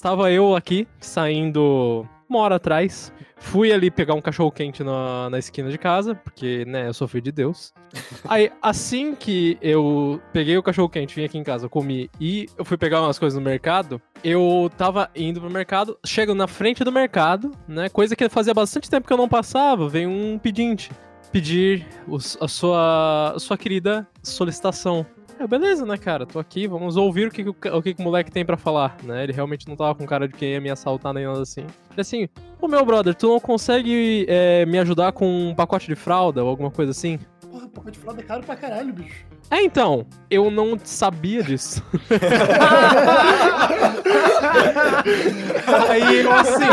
Estava eu aqui, saindo uma hora atrás. Fui ali pegar um cachorro quente na, na esquina de casa, porque, né, eu sou filho de Deus. Aí, assim que eu peguei o cachorro quente, vim aqui em casa, comi e eu fui pegar umas coisas no mercado, eu tava indo pro mercado, chego na frente do mercado, né, coisa que fazia bastante tempo que eu não passava, vem um pedinte pedir os, a, sua, a sua querida solicitação. É, beleza, né, cara? Tô aqui, vamos ouvir o que, o, o, que o moleque tem para falar, né? Ele realmente não tava com cara de quem ia me assaltar nem nada assim. Ele assim, ô meu brother, tu não consegue é, me ajudar com um pacote de fralda ou alguma coisa assim? Porra, pacote de fralda é caro pra caralho, bicho. É, então, eu não sabia disso. aí eu assim.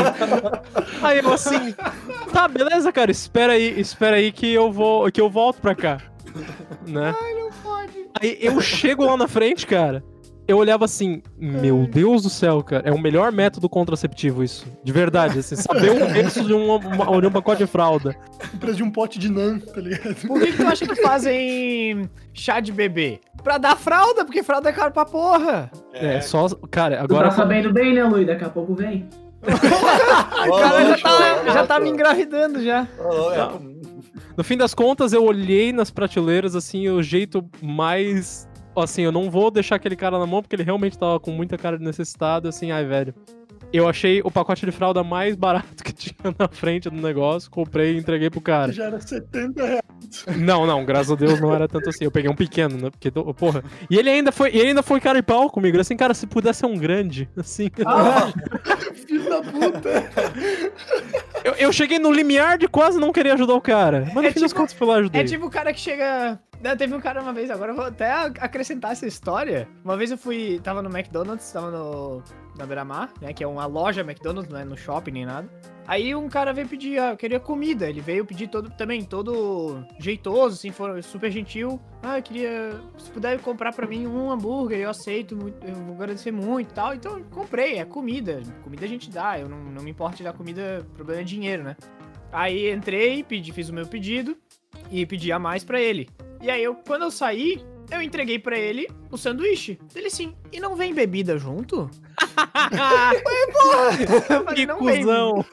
Aí eu assim. Tá, beleza, cara, espera aí, espera aí que eu vou. que eu volto pra cá. Né? Ai, não. Aí eu chego lá na frente, cara. Eu olhava assim, meu Deus do céu, cara, é o melhor método contraceptivo isso. De verdade, assim, saber o preço de, uma, uma, de um pacote de fralda. O preço de um pote de nan, tá ligado? Por que, que tu acha que fazem chá de bebê? Pra dar fralda, porque fralda é caro pra porra. É, é só. Cara, agora. Tu tá sabendo bem, né, Luiz? Daqui a pouco vem. cara, já tá, já tá me engravidando já. No fim das contas, eu olhei nas prateleiras, assim, o jeito mais assim, eu não vou deixar aquele cara na mão porque ele realmente tava com muita cara de necessitado, assim, ai, velho. Eu achei o pacote de fralda mais barato que tinha na frente do negócio, comprei e entreguei pro cara. Já era 70 reais. Não, não, graças a Deus não era tanto assim. Eu peguei um pequeno, né? Porque, porra. E ele ainda foi, ele ainda foi cara e pau comigo. Assim, cara, se pudesse ser um grande, assim. Ah, filho da puta. Eu, eu, cheguei no limiar de quase não querer ajudar o cara. Mas no é fim tipo, das contas foi lá ajudei. É tipo o cara que chega. Teve um cara uma vez, agora eu vou até acrescentar essa história. Uma vez eu fui. Tava no McDonald's, tava no. Na Beira-Mar, né? Que é uma loja McDonald's, não é no shopping nem nada. Aí um cara veio pedir, ah, eu queria comida. Ele veio pedir todo também, todo jeitoso, assim, foi super gentil. Ah, eu queria. Se puder comprar pra mim um hambúrguer, eu aceito, eu vou agradecer muito e tal. Então comprei, é comida. Comida a gente dá, eu não, não me importo de dar comida, problema é dinheiro, né? Aí entrei, pedi, fiz o meu pedido e pedi a mais pra ele. E aí, eu, quando eu saí, eu entreguei para ele o sanduíche. Ele sim. E não vem bebida junto? Ué, porra! Que não cuzão!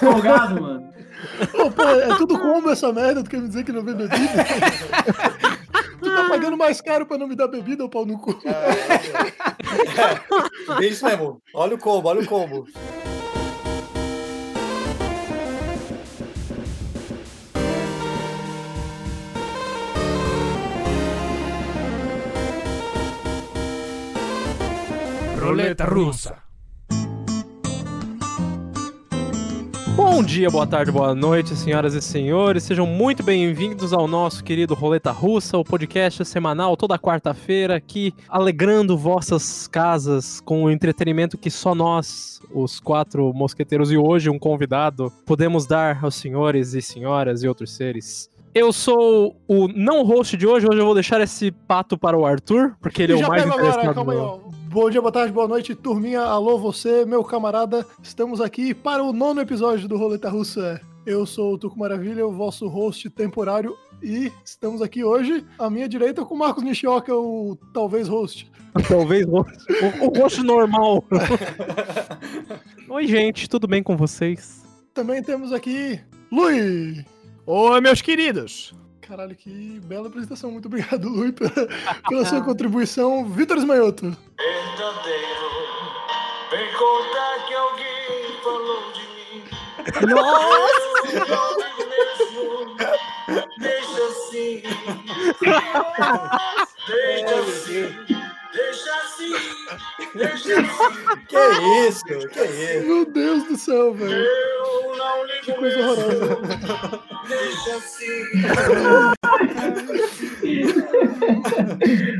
Folgado, mano. Ô, pô, é tudo combo essa merda, tu quer me dizer que não vem bebida? tu tá pagando mais caro pra não me dar bebida, ô pau no cu. É, é isso mesmo. Olha o combo, olha o combo. Roleta Russa. Bom dia, boa tarde, boa noite, senhoras e senhores. Sejam muito bem-vindos ao nosso querido Roleta Russa, o podcast semanal toda quarta-feira aqui, alegrando vossas casas com o entretenimento que só nós, os quatro mosqueteiros e hoje um convidado, podemos dar aos senhores e senhoras e outros seres. Eu sou o não host de hoje, hoje eu vou deixar esse pato para o Arthur, porque ele é o mais interessado. Agora, aí, Bom dia, boa tarde, boa noite, turminha. Alô, você, meu camarada. Estamos aqui para o nono episódio do Roleta Russa. Eu sou o Tuco Maravilha, o vosso host temporário. E estamos aqui hoje, à minha direita, com o Marcos Nishioka, o talvez host. Talvez host. O, o host normal. Oi, gente, tudo bem com vocês? Também temos aqui Lui. Oi, meus queridos. Caralho, que bela apresentação. Muito obrigado, Lui, pela, pela sua contribuição. Vitor Esmanhoto. Verdadeiro, vem contar que alguém falou de mim. Nossa! Deixa assim. Deixa assim. Deixa assim, deixa assim. Que isso, que isso. Meu Deus do céu, velho. Eu não ligo Que coisa horrorosa. Deixa assim.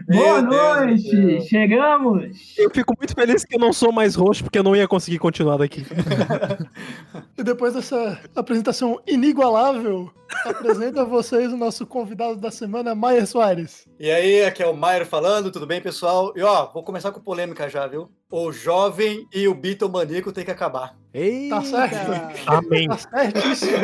Boa noite! Chegamos! Eu fico muito feliz que eu não sou mais host, porque eu não ia conseguir continuar daqui. e depois dessa apresentação inigualável, apresento a vocês o nosso convidado da semana, Maier Soares. E aí, aqui é o Maier falando, tudo bem, pessoal? E ó, vou começar com polêmica já, viu? O jovem e o bitomaníaco tem que acabar. Eita. Tá certo? Amém. Tá certíssimo.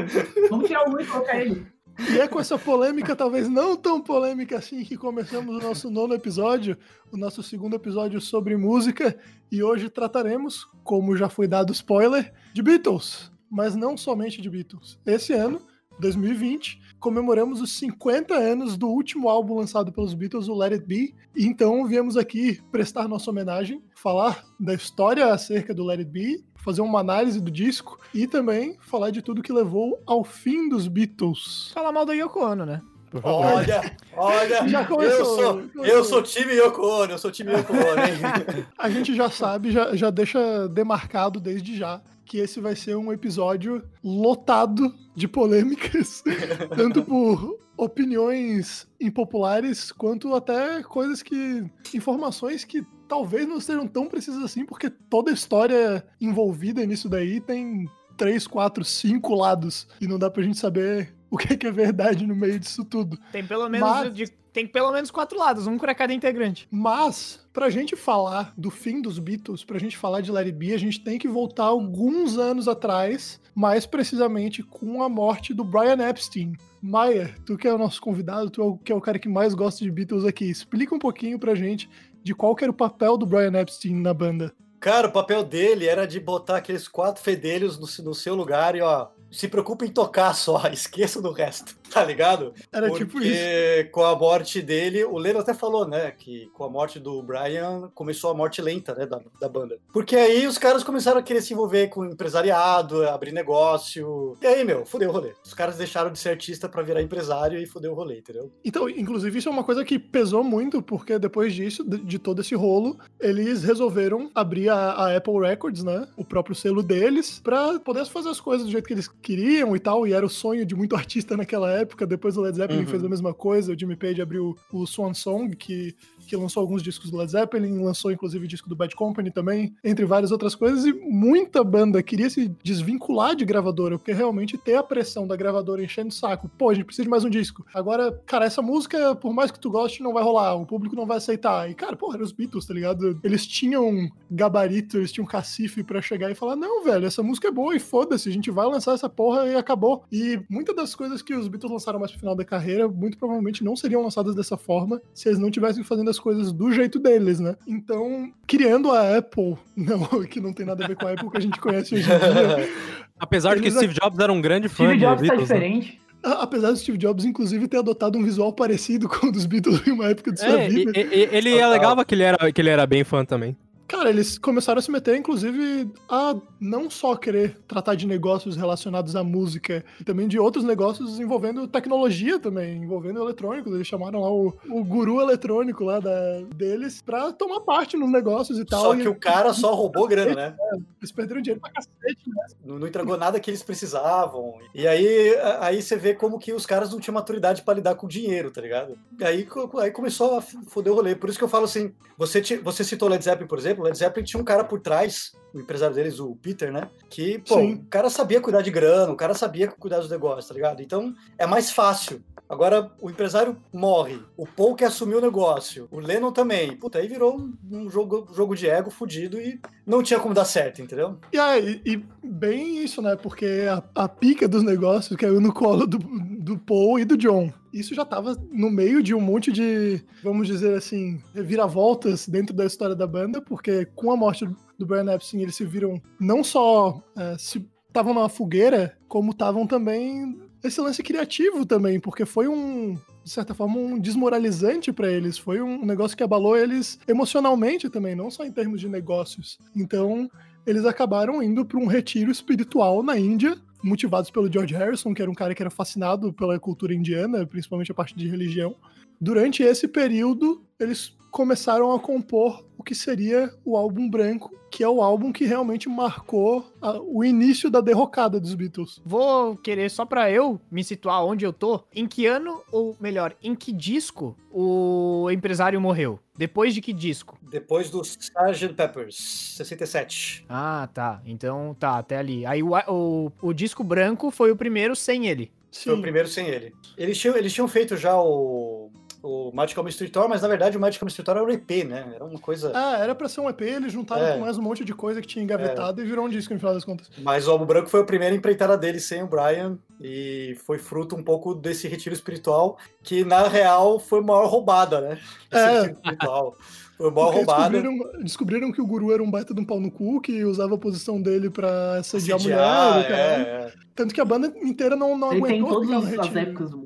Vamos tirar o Luiz e colocar ele. E é com essa polêmica, talvez não tão polêmica assim, que começamos o nosso nono episódio, o nosso segundo episódio sobre música. E hoje trataremos, como já foi dado spoiler, de Beatles. Mas não somente de Beatles. Esse ano, 2020, comemoramos os 50 anos do último álbum lançado pelos Beatles, o Let It Be. E então viemos aqui prestar nossa homenagem, falar da história acerca do Let It Be, fazer uma análise do disco e também falar de tudo que levou ao fim dos Beatles. Falar mal da Yoko Ono, né? Olha, olha, Já começou, eu, sou, começou. eu sou time Yoko Ono, eu sou time Yoko Ono, hein? A gente já sabe, já, já deixa demarcado desde já que esse vai ser um episódio lotado de polêmicas, tanto por opiniões impopulares quanto até coisas que informações que talvez não sejam tão precisas assim, porque toda a história envolvida nisso daí tem três, quatro, cinco lados e não dá pra gente saber o que é que é verdade no meio disso tudo. Tem pelo menos, Mas- de- tem pelo menos quatro lados, um pra cada integrante. Mas, pra gente falar do fim dos Beatles, pra gente falar de Larry B, a gente tem que voltar alguns anos atrás, mais precisamente com a morte do Brian Epstein. Maia, tu que é o nosso convidado, tu é o, que é o cara que mais gosta de Beatles aqui, explica um pouquinho pra gente de qual era o papel do Brian Epstein na banda. Cara, o papel dele era de botar aqueles quatro fedelhos no, no seu lugar e, ó, se preocupa em tocar só, esqueça do resto, tá ligado? Era Porque tipo isso. com a morte dele, o Leno até falou, né, que com a morte do Brian começou a morte lenta, né, da, da banda. Porque aí os caras começaram a querer se envolver com empresariado, abrir negócio. E aí, meu, fudeu o rolê. Os caras deixaram de ser artista pra virar empresário e fudeu o rolê, entendeu? Então, inclusive, isso é uma coisa que pesou muito, porque depois disso, de, de todo esse rolo, eles resolveram abrir a, a Apple Records, né? O próprio selo deles, pra poder fazer as coisas do jeito que eles queriam e tal. E era o sonho de muito artista naquela época. Depois o Led Zeppelin Uhum. fez a mesma coisa. O Jimmy Page abriu o Swan Song, que, que lançou alguns discos do Led Zeppelin, lançou inclusive o disco do Bad Company também, entre várias outras coisas. E muita banda queria se desvincular de gravadora, porque realmente ter a pressão da gravadora enchendo o saco. Pô, a gente precisa de mais um disco. Agora, cara, essa música, por mais que tu goste, não vai rolar. O público não vai aceitar. E, cara, porra, eram os Beatles, tá ligado? Eles tinham gabarito, eles tinham cacife pra chegar e falar: não, velho, essa música é boa e foda-se, a gente vai lançar essa porra e acabou. E muitas das coisas que os Beatles lançaram mais pro final da carreira, muito provavelmente não seriam lançadas dessa forma se eles não tivessem fazendo as coisas do jeito deles, né? Então, criando a Apple, não, que não tem nada a ver com a Apple que a gente conhece hoje em dia. Apesar de que Steve Jobs era um grande fã Steve de Jobs tá Beatles, né? diferente. A- Apesar do Steve Jobs, inclusive, ter adotado um visual parecido com o dos Beatles em uma época de sua É, vida. e- e- ele Total. alegava que ele, era, que ele era bem fã também. Cara, eles começaram a se meter, inclusive, a não só querer tratar de negócios relacionados à música, e também de outros negócios envolvendo tecnologia também, envolvendo eletrônicos. Eles chamaram lá o, o guru eletrônico lá da, deles pra tomar parte nos negócios e tal. Só e que o cara só roubou grana, né? Eles perderam dinheiro pra cacete, né? Não, não entregou nada que eles precisavam. E aí, aí você vê como que os caras não tinham maturidade pra lidar com dinheiro, tá ligado? E aí, aí começou a foder o rolê. Por isso que eu falo assim: você, ti- você citou Led Zeppelin, por exemplo. Led Zeppelin tinha um cara por trás, o empresário deles, o Peter, né? Que, pô, Sim. o cara sabia cuidar de grana, o cara sabia cuidar dos negócios, tá ligado? Então é mais fácil. Agora, o empresário morre, o Paul quer assumir o negócio, o Lennon também. Puta, aí virou um, um jogo, jogo de ego fudido e não tinha como dar certo, entendeu? E, e bem isso, né? Porque a, a pica dos negócios caiu no colo do, do Paul e do John. Isso já tava no meio de um monte de, vamos dizer assim, reviravoltas dentro da história da banda, porque com a morte do Brian Epstein, eles se viram não só é, se estavam na fogueira, como estavam também esse lance criativo também, porque foi um de certa forma um desmoralizante pra eles, foi um negócio que abalou eles emocionalmente também, não só em termos de negócios. Então, eles acabaram indo para um retiro espiritual na Índia, motivados pelo George Harrison, que era um cara que era fascinado pela cultura indiana, principalmente a parte de religião. Durante esse período, eles começaram a compor o que seria o álbum branco, que é o álbum que realmente marcou a- o início da derrocada dos Beatles. Vou querer só pra eu me situar onde eu tô. Em que ano, ou melhor, em que disco o empresário morreu? Depois de que disco? Depois do Sgt. Peppers, 67. Ah, tá. Então tá, até ali. Aí o, o, o disco branco foi o primeiro sem ele. Foi o primeiro sem ele. Eles tinham, eles tinham feito já o o Magical Mystery Tour, mas na verdade o Magical Mystery Tour era um EP, né? Era uma coisa. Ah, era pra ser um EP, eles juntaram É. com mais um monte de coisa que tinha engavetado e virou um disco no final das contas. Mas o Álbum Branco foi a primeira empreitada dele sem o Brian e foi fruto um pouco desse retiro espiritual, que na real foi a maior roubada, né? Esse É. retiro espiritual. Foi Porque roubada. descobriram, descobriram que o guru era um baita de um pau no cu, que usava a posição dele pra assediar a mulher. É, é. Tanto que a banda inteira não, não Ele tem aguentou todas ficar no as retiro. épocas do mundo.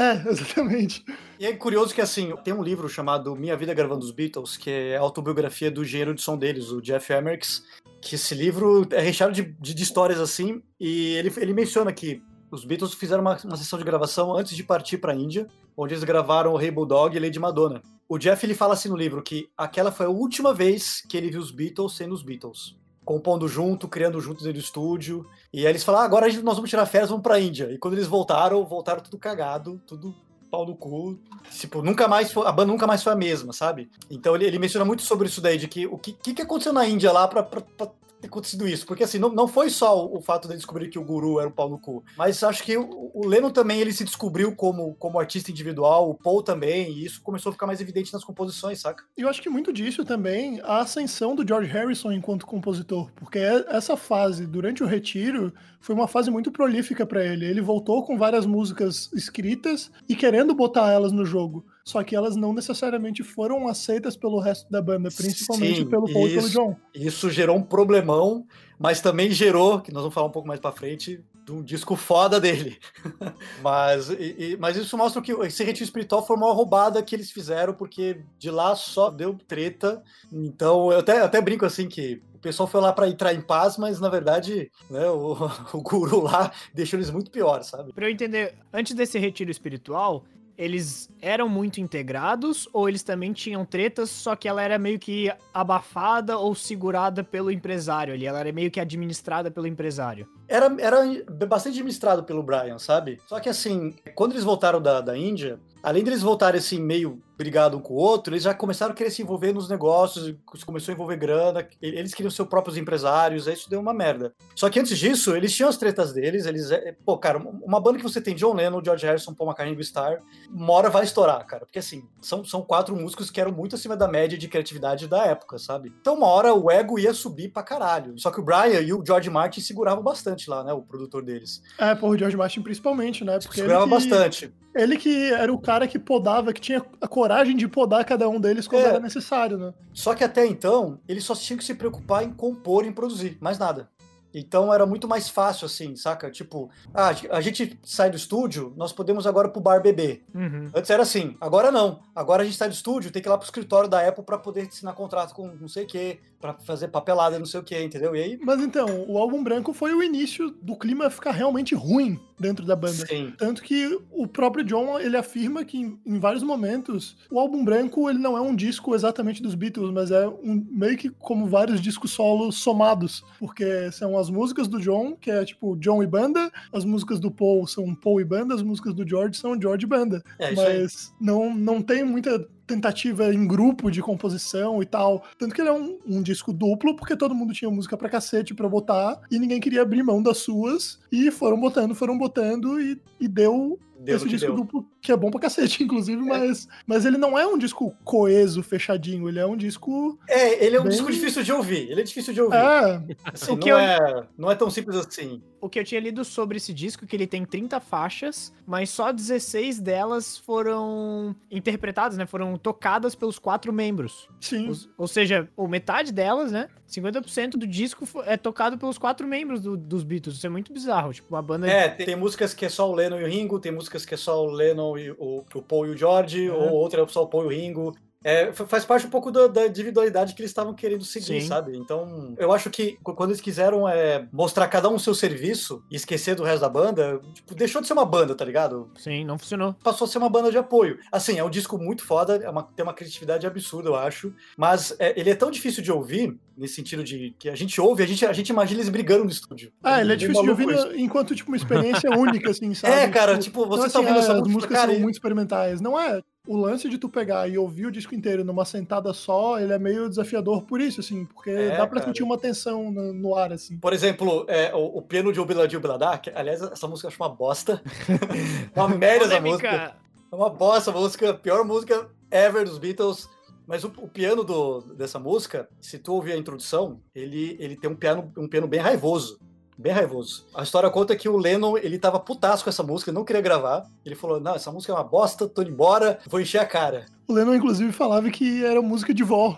É, exatamente. E é curioso que, assim, tem um livro chamado Minha Vida Gravando os Beatles, que é a autobiografia do engenheiro de som deles, o Jeff Emmerichs, que esse livro é recheado de, de, de histórias, assim, e ele, ele menciona que os Beatles fizeram uma, uma sessão de gravação antes de partir para a Índia, onde eles gravaram o Rei Bulldog e Lady Madonna. O Jeff, ele fala assim no livro que aquela foi a última vez que ele viu os Beatles sendo os Beatles. Compondo junto, criando junto dentro do estúdio. E aí eles falaram, ah, agora nós vamos tirar férias, vamos pra Índia. E quando eles voltaram, voltaram tudo cagado, tudo pau no cu. Tipo, nunca mais foi, a banda nunca mais foi a mesma, sabe? Então ele, ele menciona muito sobre isso daí, de que o que, que que aconteceu na Índia lá pra, pra, pra ter acontecido isso? Porque assim, não, não foi só o, o fato de descobrir que o guru era um pau no cu, mas acho que o, o também ele se descobriu como, como artista individual, o Paul também, e isso começou a ficar mais evidente nas composições, saca? E eu acho que muito disso também a ascensão do George Harrison enquanto compositor, porque é- essa fase durante o retiro foi uma fase muito prolífica pra ele. Ele voltou com várias músicas escritas e querendo botar elas no jogo, só que elas não necessariamente foram aceitas pelo resto da banda, principalmente Sim, pelo Paul e pelo. John. Isso gerou um problemão, mas também gerou, que nós vamos falar um pouco mais pra frente, de um disco foda dele. mas, e- e- mas isso mostra que esse retiro espiritual foi uma roubada que eles fizeram, porque de lá só deu treta. Então, eu até, até brinco assim que pessoal foi lá pra entrar em paz, mas na verdade, né, o, o guru lá deixou eles muito pior, sabe? Pra eu entender, antes desse retiro espiritual, eles eram muito integrados ou eles também tinham tretas, só que ela era meio que abafada ou segurada pelo empresário ali? Ela era meio que administrada pelo empresário. Era, era bastante administrado pelo Brian, sabe? Só que assim, quando eles voltaram da, da Índia, além deles voltarem assim, meio brigado um com o outro, eles já começaram a querer se envolver nos negócios, começou a envolver grana, eles queriam ser os próprios empresários, aí isso deu uma merda. Só que antes disso, eles tinham as tretas deles, eles. é, Pô, cara, uma banda que você tem John Lennon, George Harrison, Paul McCartney e Ringo Starr, uma hora vai estourar, cara. Porque assim, são, são quatro músicos que eram muito acima da média de criatividade da época, sabe? Então uma hora o ego ia subir pra caralho. Só que o Brian e o George Martin seguravam bastante lá, né? O produtor deles. É, por George Martin principalmente, né? Porque ele Segurava que, bastante. Ele que era o cara que podava, que tinha a coragem de podar cada um deles quando É. era necessário, né? Só que até então, eles só tinham que se preocupar em compor e em produzir, mais nada. Então era muito mais fácil, assim, saca? Tipo, ah, a gente sai do estúdio, nós podemos agora pro bar beber. Uhum. Antes era assim, agora não. Agora a gente sai do estúdio, tem que ir lá pro escritório da Apple pra poder assinar contrato com não sei o quê, pra fazer papelada, não sei o quê, entendeu? E aí, Mas então, o álbum branco foi o início do clima ficar realmente ruim dentro da banda. sim. Tanto que o próprio John, ele afirma que em, vários momentos, o álbum branco, ele não é um disco exatamente dos Beatles, mas é um, meio que como vários discos solos somados, porque são as músicas do John, que é tipo John e banda, as músicas do Paul são Paul e banda, as músicas do George são George e banda. É mas não, não tem muita tentativa em grupo de composição e tal. Tanto que ele é um, um disco duplo, porque todo mundo tinha música pra cacete pra botar, e ninguém queria abrir mão das suas, e foram botando, foram botando, e, e deu Deu esse disco deu. duplo, que é bom pra cacete, inclusive, mas, mas ele não é um disco coeso, fechadinho, ele é um disco. É, ele é um Bem- disco difícil de ouvir. Ele é difícil de ouvir. É, Assim, O que não, eu- é, não é tão simples assim. O que eu tinha lido sobre esse disco, que ele tem 30 faixas, mas só 16 delas foram interpretadas, né? Foram tocadas pelos quatro membros. sim. Os- ou seja, o metade delas, né? 50% do disco é tocado pelos quatro membros do- dos Beatles. Isso é muito bizarro. Tipo, uma banda. É, tem, tem músicas que é só o Lennon e o Ringo, tem músicas que é só o Lennon e o, o Paul e o George, É. ou outra só o Paul e o Ringo. É, fa- faz parte um pouco da, da individualidade que eles estavam querendo seguir, Sim. sabe? Então, eu acho que qu- quando eles quiseram é, mostrar cada um o seu serviço e esquecer do resto da banda, tipo, deixou de ser uma banda, tá ligado? Sim, não funcionou. Passou a ser uma banda de apoio. Assim, é um disco muito foda, é uma- tem uma criatividade absurda, eu acho. Mas é, ele é tão difícil de ouvir, nesse sentido de que a gente ouve, a gente, a gente imagina eles brigando no estúdio. Ah, ele é difícil de ouvir enquanto, tipo, uma experiência única, assim, sabe? É, cara, tipo, você Então, tá ouvindo assim, essa as música, músicas cara, são e- muito experimentais. Não é o lance de tu pegar e ouvir o disco inteiro numa sentada só, ele é meio desafiador por isso, assim, porque É, dá pra cara. sentir uma tensão no, no ar, assim. Por exemplo, é, o, o piano de Obiladil Biladá, que aliás, essa música eu acho uma bosta. uma merda essa música. É uma bosta a música, pior música ever dos Beatles. Mas o, o piano do, dessa música, se tu ouvir a introdução, ele, ele tem um piano, um piano bem raivoso. Bem raivoso. A história conta que o Lennon, ele tava putaço com essa música, não queria gravar. Ele falou, não, essa música é uma bosta, tô indo embora, vou encher a cara. O Lennon, inclusive, falava que era música de vó.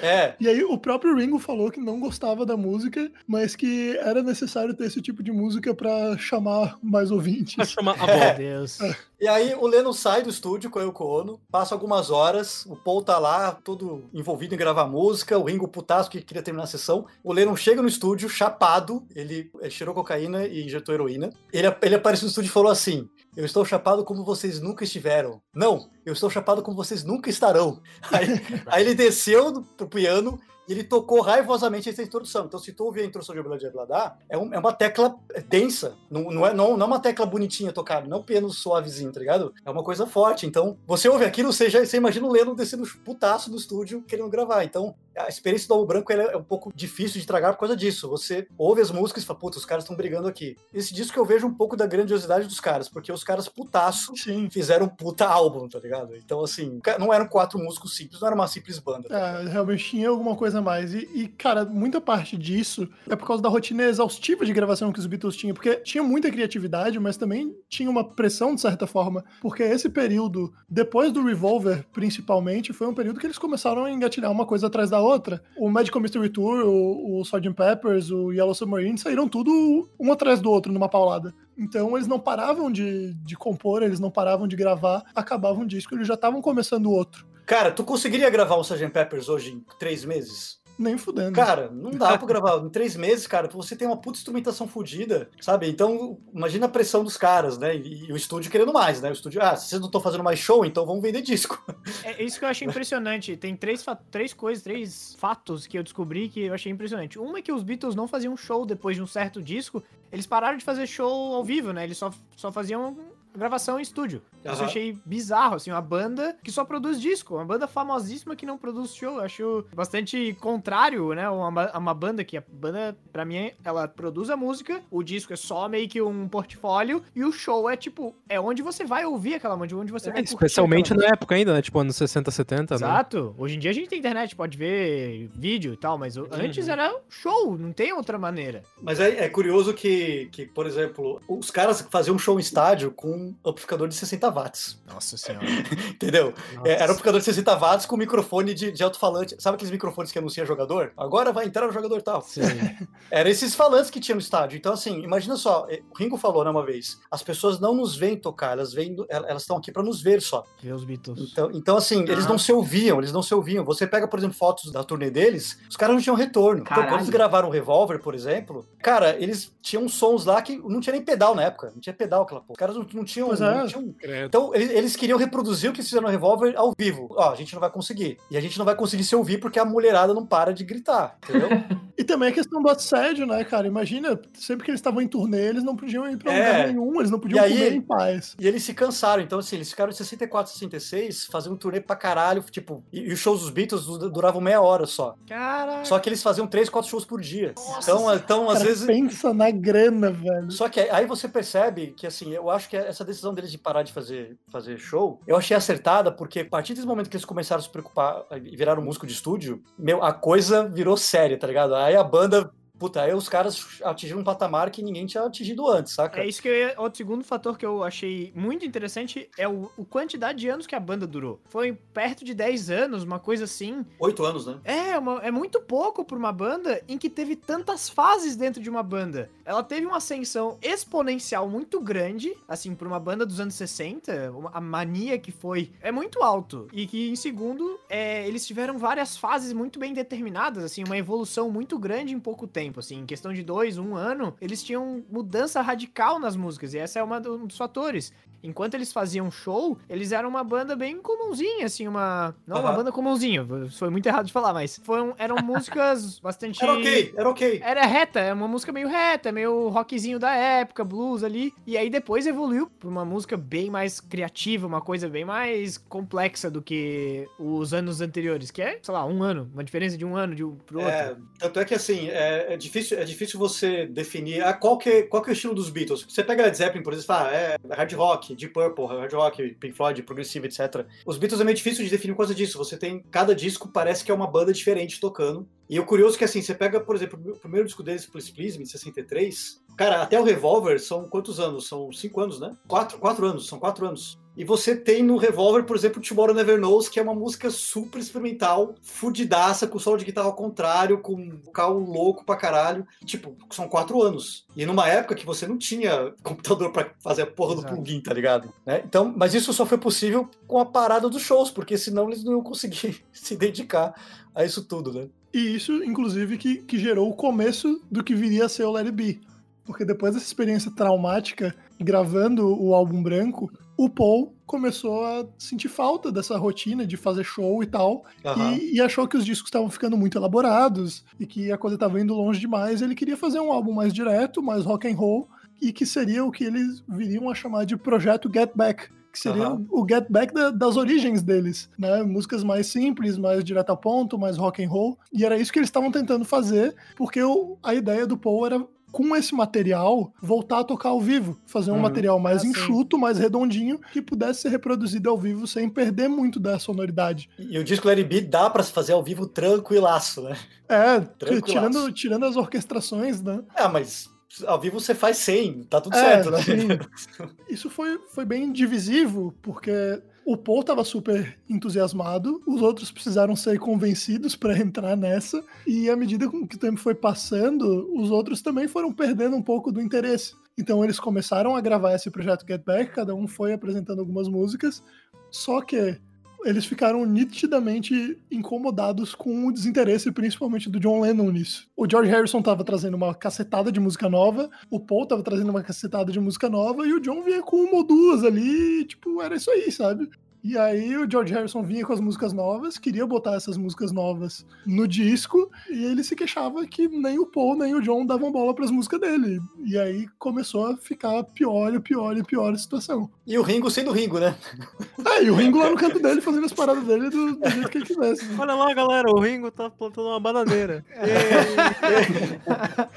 É, E aí o próprio Ringo falou que não gostava da música, mas que era necessário ter esse tipo de música pra chamar mais Pra ouvintes. chamar a Meu bola. Deus. E aí o Lennon sai do estúdio com a Yoko Ono, passa algumas horas, o Paul tá lá, todo envolvido em gravar música, o Ringo putaço que queria terminar a sessão. O Lennon chega no estúdio, chapado, ele cheirou cocaína e injetou heroína. Ele, ele apareceu no estúdio e falou assim: Eu estou chapado como vocês nunca estiveram. Não, eu estou chapado como vocês nunca estarão. Aí, aí ele desceu do, pro piano e ele tocou raivosamente essa introdução. Então, se tu ouvir a introdução de Oblada Bladá, é, um- é uma tecla densa. Não, não, é, não, não é uma tecla bonitinha tocada, não é um piano suavezinho, tá ligado? É uma coisa forte. Então, você ouve aquilo, você, já, você imagina o Lennon descendo putaço do estúdio querendo gravar. Então, a experiência do Alvo Branco é um pouco difícil de tragar por causa disso. Você ouve as músicas e fala, puta, os caras estão brigando aqui. Esse disco eu vejo um pouco da grandiosidade dos caras, porque os caras putaço Sim. fizeram um puta álbum, tá ligado? Então, assim, não eram quatro músicos simples, não era uma simples banda. tá? É, realmente tinha alguma coisa a mais. E, e, cara, muita parte disso é por causa da rotina exaustiva de gravação que os Beatles tinham, porque tinha muita criatividade, mas também tinha uma pressão, de certa forma, porque esse período, depois do Revolver, principalmente, foi um período que eles começaram a engatilhar uma coisa atrás da outra. O Magical Mystery Tour, o, o Sgt. Peppers, o Yellow Submarine saíram tudo um atrás do outro numa paulada. Então eles não paravam de, de compor, eles não paravam de gravar, acabava um disco, eles já estavam começando o outro. Cara, tu conseguiria gravar um Sgt. Peppers hoje em três meses? Nem fudendo. Cara, não dá pra gravar. Em três meses, cara, você tem uma puta instrumentação fodida, sabe? Então, imagina a pressão dos caras, né? E, e o estúdio querendo mais, né? O estúdio, ah, se vocês não estão fazendo mais show, então vamos vender disco. É isso que eu achei impressionante. Tem três, três coisas, três fatos que eu descobri que eu achei impressionante. Uma é que os Beatles não faziam show depois de um certo disco. Eles pararam de fazer show ao vivo, né? Eles só, só faziam gravação em estúdio. Isso eu achei bizarro, assim, uma banda que só produz disco, uma banda famosíssima que não produz show. Eu acho bastante contrário, né? Uma, uma banda que a banda, pra mim, ela produz a música, o disco é só meio que um portfólio, e o show é tipo, é onde você vai ouvir aquela música, onde você vai curtir Especialmente na época ainda, né? Tipo, anos 60, 70, né? Exato. Hoje em dia a gente tem internet, pode ver vídeo e tal, mas o- antes era show, não tem outra maneira. Mas é, é curioso que, que, por exemplo, os caras faziam um show em estádio com um amplificador de 60 watts, Nossa senhora. entendeu? É, era um amplificador de 60 watts com microfone de, de alto-falante. Sabe aqueles microfones que anuncia jogador? Agora vai entrar o jogador tal. Sim. Era esses falantes que tinha no estádio. Então, assim, imagina só, eh, o Ringo falou, né, uma vez, as pessoas não nos veem tocar, elas vêm, elas estão aqui para nos ver só. Ver os Beatles. Então, então assim, eles não se ouviam, eles não se ouviam. Você pega, por exemplo, fotos da turnê deles, os caras não tinham retorno. Então, Caralho. quando eles gravaram o Revolver, por exemplo, cara, eles tinham sons lá que não tinha nem pedal na época. Não tinha pedal aquela porra. Os caras não, não tinham. Pois é. não tinham- Então, eles, eles queriam reproduzir o que eles fizeram no Revolver ao vivo. Ó, a gente não vai conseguir. E a gente não vai conseguir se ouvir porque a mulherada não para de gritar, entendeu? E também a questão do assédio, né, cara? Imagina, sempre que eles estavam em turnê, eles não podiam ir pra É. lugar nenhum, eles não podiam E aí- comer em paz. E eles se cansaram, então assim, eles ficaram de 64, 66, fazendo um turnê pra caralho, tipo, e, e os shows dos Beatles du- duravam meia hora só. Caraca. Só que eles faziam três, quatro shows por dia. então, então às Cara, vezes. pensa na grana, velho. Só que aí você percebe que, assim, eu acho que essa decisão deles de parar de fazer, fazer show, eu achei acertada, porque a partir desse momento que eles começaram a se preocupar e viraram músico de estúdio, meu, a coisa virou séria, tá ligado? Aí a banda. Puta, aí os caras atingiram um patamar que ninguém tinha atingido antes, saca? É isso que eu ia, outro segundo fator que eu achei muito interessante é o, o quantidade de anos que a banda durou. Foi perto de 10 anos, uma coisa assim. Oito anos, né? É, uma- é muito pouco pra uma banda em que teve tantas fases dentro de uma banda. Ela teve uma ascensão exponencial muito grande, assim, pra uma banda dos anos 60, uma- a mania que foi, é muito alto. E que, em segundo, é, eles tiveram várias fases muito bem determinadas, assim, uma evolução muito grande em pouco tempo, assim, em questão de dois, um ano, eles tinham mudança radical nas músicas, e essa é uma do- um dos fatores. Enquanto eles faziam show, eles eram uma banda bem comumzinha, assim, uma. Não uma Aham. banda comumzinha, foi muito errado de falar, mas foram, eram músicas bastante. Era ok, era ok. Era reta, é uma música meio reta, meio rockzinho da época, blues ali. E aí depois evoluiu pra uma música bem mais criativa, uma coisa bem mais complexa do que os anos anteriores, que é, sei lá, um ano, uma diferença de um ano de um pro outro. É, tanto é que assim, é, difícil, é difícil você definir ah, qual, que qual que é o estilo dos Beatles. Você pega Led Zeppelin, por exemplo, fala, ah, é hard rock, Deep Purple, hard rock, Pink Floyd, progressivo, etc. Os Beatles é meio difícil de definir por causa disso. Você tem, cada disco parece que é uma banda diferente tocando. E o curioso é que, assim, você pega, por exemplo, o primeiro disco deles, Please Please Me, de 63, cara, até o Revolver são quantos anos? São cinco anos, né? Quatro, quatro anos, são quatro anos. E você tem no Revolver, por exemplo, Tomorrow Never Knows, que é uma música super experimental, fudidaça, com solo de guitarra ao contrário, com um vocal louco pra caralho. Tipo, são quatro anos. E numa época que você não tinha computador pra fazer a porra do Exato. plugin, tá ligado? Né? Então, mas isso só foi possível com a parada dos shows, porque senão eles não iam conseguir se dedicar a isso tudo, né? E isso, inclusive, que, que gerou o começo do que viria a ser o Let It Be. Porque depois dessa experiência traumática, gravando o álbum branco, o Paul começou a sentir falta dessa rotina de fazer show e tal, Aham. e, e achou que os discos estavam ficando muito elaborados e que a coisa estava indo longe demais. Ele queria fazer um álbum mais direto, mais rock and roll, e que seria o que eles viriam a chamar de projeto Get Back, que seria Aham. o Get Back da- das origens deles, né? Músicas mais simples, mais direto ao ponto, mais rock and roll. E era isso que eles estavam tentando fazer, porque o- a ideia do Paul era com esse material voltar a tocar ao vivo, fazer um Uhum. material mais Ah, sim. enxuto, mais redondinho, que pudesse ser reproduzido ao vivo sem perder muito da sonoridade. E o disco It Be dá pra se fazer ao vivo tranquilaço, né? É, Tranquilaço. tirando, tirando as orquestrações, né? Ah, mas ao vivo você faz 100, tá tudo É, certo, né? sim. Isso foi, foi bem divisivo, porque o Paul tava super entusiasmado, os outros precisaram ser convencidos para entrar nessa, e à medida com que o tempo foi passando, os outros também foram perdendo um pouco do interesse. Então eles começaram a gravar esse projeto Get Back, cada um foi apresentando algumas músicas, só que eles ficaram nitidamente incomodados com o desinteresse, principalmente do John Lennon nisso. O George Harrison tava trazendo uma cacetada de música nova, o Paul tava trazendo uma cacetada de música nova, e o John vinha com uma ou duas ali, tipo, era isso aí, sabe? E aí o George Harrison vinha com as músicas novas, queria botar essas músicas novas no disco, e ele se queixava que nem o Paul nem o John davam bola pras músicas dele. E aí começou a ficar pior e pior e pior a situação. E o Ringo sendo Ringo, né? É, e o Ringo lá no canto dele fazendo as paradas dele do, do jeito que ele quisesse. Olha lá, galera, o Ringo tá plantando uma bananeira.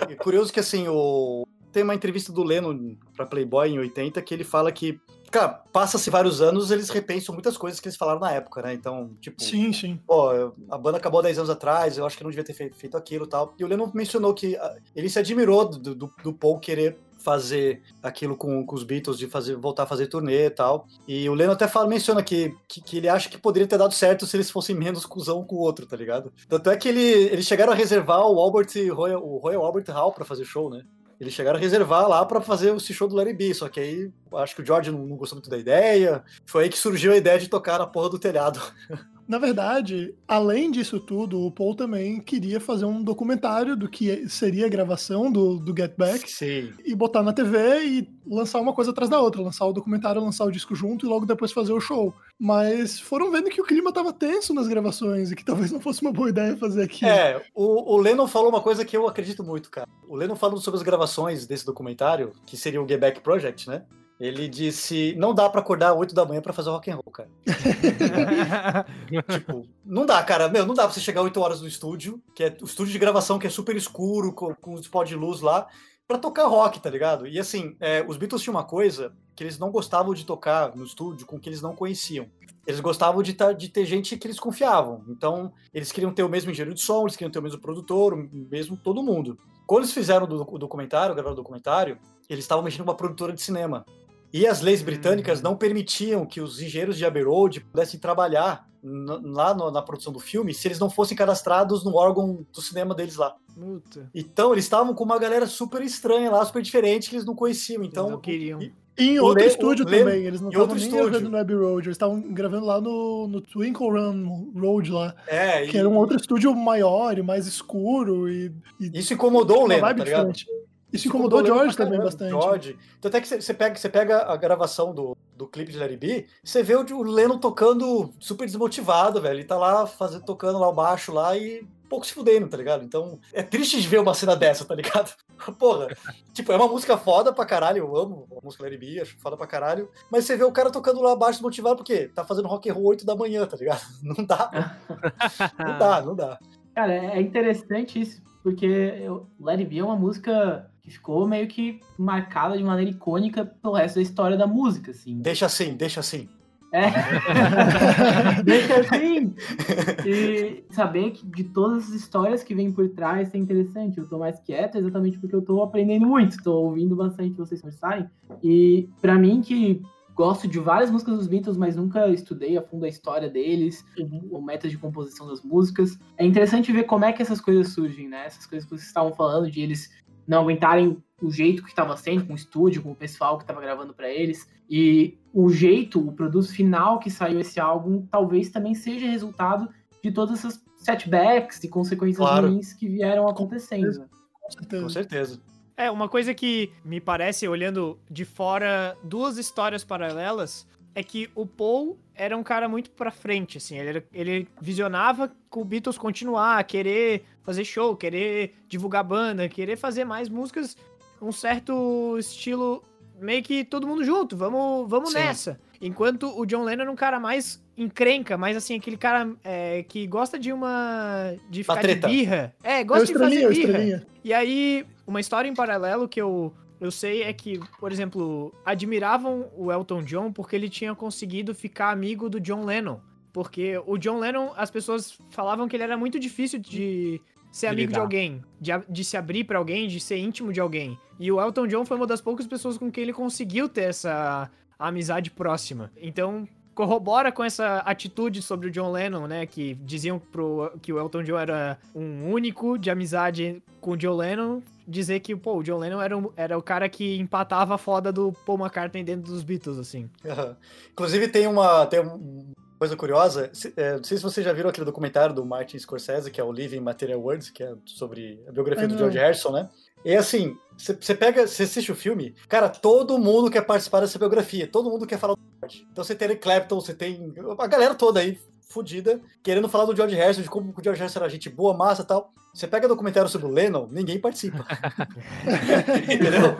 E curioso que assim, o... tem uma entrevista do Leno pra Playboy em 80 que ele fala que, cara, passa-se vários anos, eles repensam muitas coisas que eles falaram na época, né? Então, tipo, Sim, sim. pô, a banda acabou 10 anos atrás, eu acho que não devia ter fe- feito aquilo e tal. E o Lennon mencionou que ah, ele se admirou do, do, do Paul querer fazer aquilo com, com os Beatles, de fazer, voltar a fazer turnê e tal. E o Lennon até fala, menciona que, que, que ele acha que poderia ter dado certo se eles fossem menos cuzão um com o outro, tá ligado? Tanto é que ele, eles chegaram a reservar o Albert Royal, o Royal Albert Hall pra fazer show, né? Eles chegaram a reservar lá pra fazer esse show do Larry B, só que aí acho que o George não, não gostou muito da ideia. Foi aí que surgiu a ideia de tocar na porra do telhado. Na verdade, além disso tudo, o Paul também queria fazer um documentário do que seria a gravação do, do Get Back Sim. e botar na TV e lançar uma coisa atrás da outra, lançar o documentário, lançar o disco junto e logo depois fazer o show. Mas foram vendo que o clima tava tenso nas gravações e que talvez não fosse uma boa ideia fazer aquilo. É, o, o Lennon falou uma coisa que eu acredito muito, cara. O Lennon falando sobre as gravações desse documentário, que seria o Get Back Project, né? Ele disse: não dá pra acordar 8 da manhã pra fazer rock and roll, cara. tipo, não dá, cara. Meu, não dá pra você chegar 8 horas no estúdio, que é o estúdio de gravação que é super escuro, com, com os pó de luz lá, pra tocar rock, tá ligado? E assim, é, os Beatles tinham uma coisa que eles não gostavam de tocar no estúdio com que eles não conheciam. Eles gostavam de, tá- de ter gente que eles confiavam. Então, eles queriam ter o mesmo engenheiro de som, eles queriam ter o mesmo produtor, o mesmo todo mundo. Quando eles fizeram o documentário, gravaram o documentário, eles estavam mexendo com uma produtora de cinema. E as leis britânicas não permitiam que os engenheiros de Abbey Road pudessem trabalhar lá no- na produção do filme se eles não fossem cadastrados no órgão do cinema deles lá. Puta. Então, eles estavam com uma galera super estranha lá, super diferente, que eles não conheciam. Então, Então, não queriam. e- E em outro Le- estúdio o Le- também, eles não em estavam outro nem estúdio. gravando no Abbey Road, eles estavam gravando lá no, no Twinkle Run Road lá, é, que e- era um outro estúdio maior e mais escuro e, e isso incomodou o vibe tá ligado? diferente. Isso incomodou o George também bastante. George. Tanto é que você- pega, você pega a gravação do, do clipe de Larry B, você vê o, o Lennon tocando super desmotivado, velho. Ele tá lá fazendo, tocando lá o baixo lá e pouco se fudendo, tá ligado? Então é triste de ver uma cena dessa, tá ligado? Porra, tipo, é uma música foda pra caralho, eu amo a música Larry B, acho foda pra caralho, mas você vê o cara tocando lá abaixo desmotivado porque tá fazendo rock and roll 8 da manhã, tá ligado? Não dá, não dá, não dá. Cara, é interessante isso, porque eu, It Be é uma música que ficou meio que marcada de maneira icônica pelo resto da história da música, assim. Deixa assim, deixa assim. É. Deixa assim. E saber que de todas as histórias que vêm por trás é interessante. Eu tô mais quieto exatamente porque eu tô aprendendo muito. Tô ouvindo bastante vocês conversarem. E para mim que gosto de várias músicas dos Beatles, mas nunca estudei a fundo a história deles, o método de composição das músicas. É interessante ver como é que essas coisas surgem, né? Essas coisas que vocês estavam falando de eles não aguentarem o jeito que estava sendo, com o estúdio, com o pessoal que estava gravando para eles. E o jeito, o produto final que saiu esse álbum, talvez também seja resultado de todas essas setbacks e consequências Claro. ruins que vieram acontecendo. Com certeza. Com certeza. É, uma coisa que me parece, olhando de fora duas histórias paralelas, é que o Paul era um cara muito pra frente, assim. Ele, era- ele visionava com o Beatles continuar, querer fazer show, querer divulgar banda, querer fazer mais músicas, um certo estilo meio que todo mundo junto, vamos, vamos Sim. nessa. Enquanto o John Lennon era um cara mais encrenca, mais assim, aquele cara é, que gosta de uma. de ficar de birra. É, É gosta de estrelinha, é fazer o birra. E aí, uma história em paralelo que eu, eu sei é que, por exemplo, admiravam o Elton John porque ele tinha conseguido ficar amigo do John Lennon. Porque o John Lennon, as pessoas falavam que ele era muito difícil de ser amigo de alguém, de, de se abrir pra alguém, de ser íntimo de alguém. E o Elton John foi uma das poucas pessoas com quem ele conseguiu ter essa amizade próxima. Então, corrobora com essa atitude sobre o John Lennon, né? Que diziam pro, que o Elton John era um único de amizade com o John Lennon. Dizer que, pô, o John Lennon era, um- era o cara que empatava a foda do Paul McCartney dentro dos Beatles, assim. Aham. Inclusive tem uma, tem uma coisa curiosa. Se- é, não sei se vocês já viram aquele documentário do Martin Scorsese, que é o Living Material Words, que é sobre a biografia Ah, do. George Harrison, né? E assim, você pega, você assiste o filme, cara, todo mundo quer participar dessa biografia, todo mundo quer falar do George. Então você tem Eric Clapton, você tem a galera toda aí fudida, querendo falar do George Harrison, de como o George Harrison era gente boa, massa e tal. Você pega documentário sobre o Lennon, ninguém participa. Entendeu?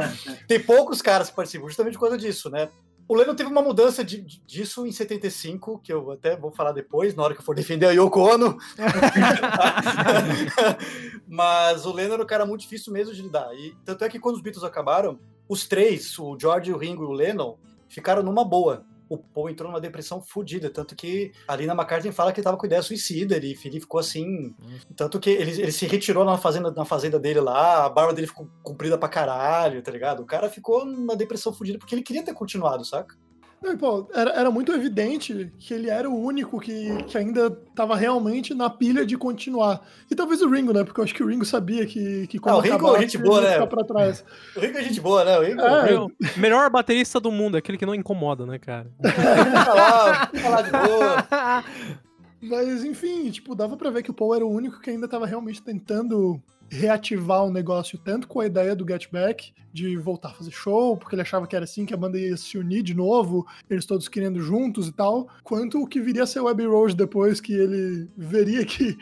Tem poucos caras que participam, justamente por causa disso, né? O Lennon teve uma mudança de- de- disso em 75, que eu até vou falar depois, na hora que eu for defender a Yoko Ono. Mas o Lennon era um cara muito difícil mesmo de lidar. E tanto é que quando os Beatles acabaram, os três, o George, o Ringo e o Lennon, ficaram numa boa. O Paul entrou numa depressão fodida, tanto que a Lina McCartney fala que ele tava com ideia suicida, ele, ele ficou assim, tanto que ele, ele se retirou na fazenda, na fazenda dele lá, a barba dele ficou comprida pra caralho, tá ligado? O cara ficou na depressão fodida porque ele queria ter continuado, saca? Não, e, pô, era, era muito evidente que ele era o único que, que ainda tava realmente na pilha de continuar. E talvez o Ringo, né? Porque eu acho que o Ringo sabia que, que quando Ah, o Ringo é acabasse, gente ele boa, ia né? ficar pra trás. O Ringo é gente boa, né? O Ringo É. Meu, melhor baterista do mundo, é aquele que não incomoda, né, cara? lá de boa. Mas, enfim, tipo, dava pra ver que o Paul era o único que ainda tava realmente tentando reativar o negócio, tanto com a ideia do Get Back, de voltar a fazer show, porque ele achava que era assim que a banda ia se unir de novo, eles todos querendo juntos e tal, quanto o que viria a ser o Abbey Road depois, que ele veria que,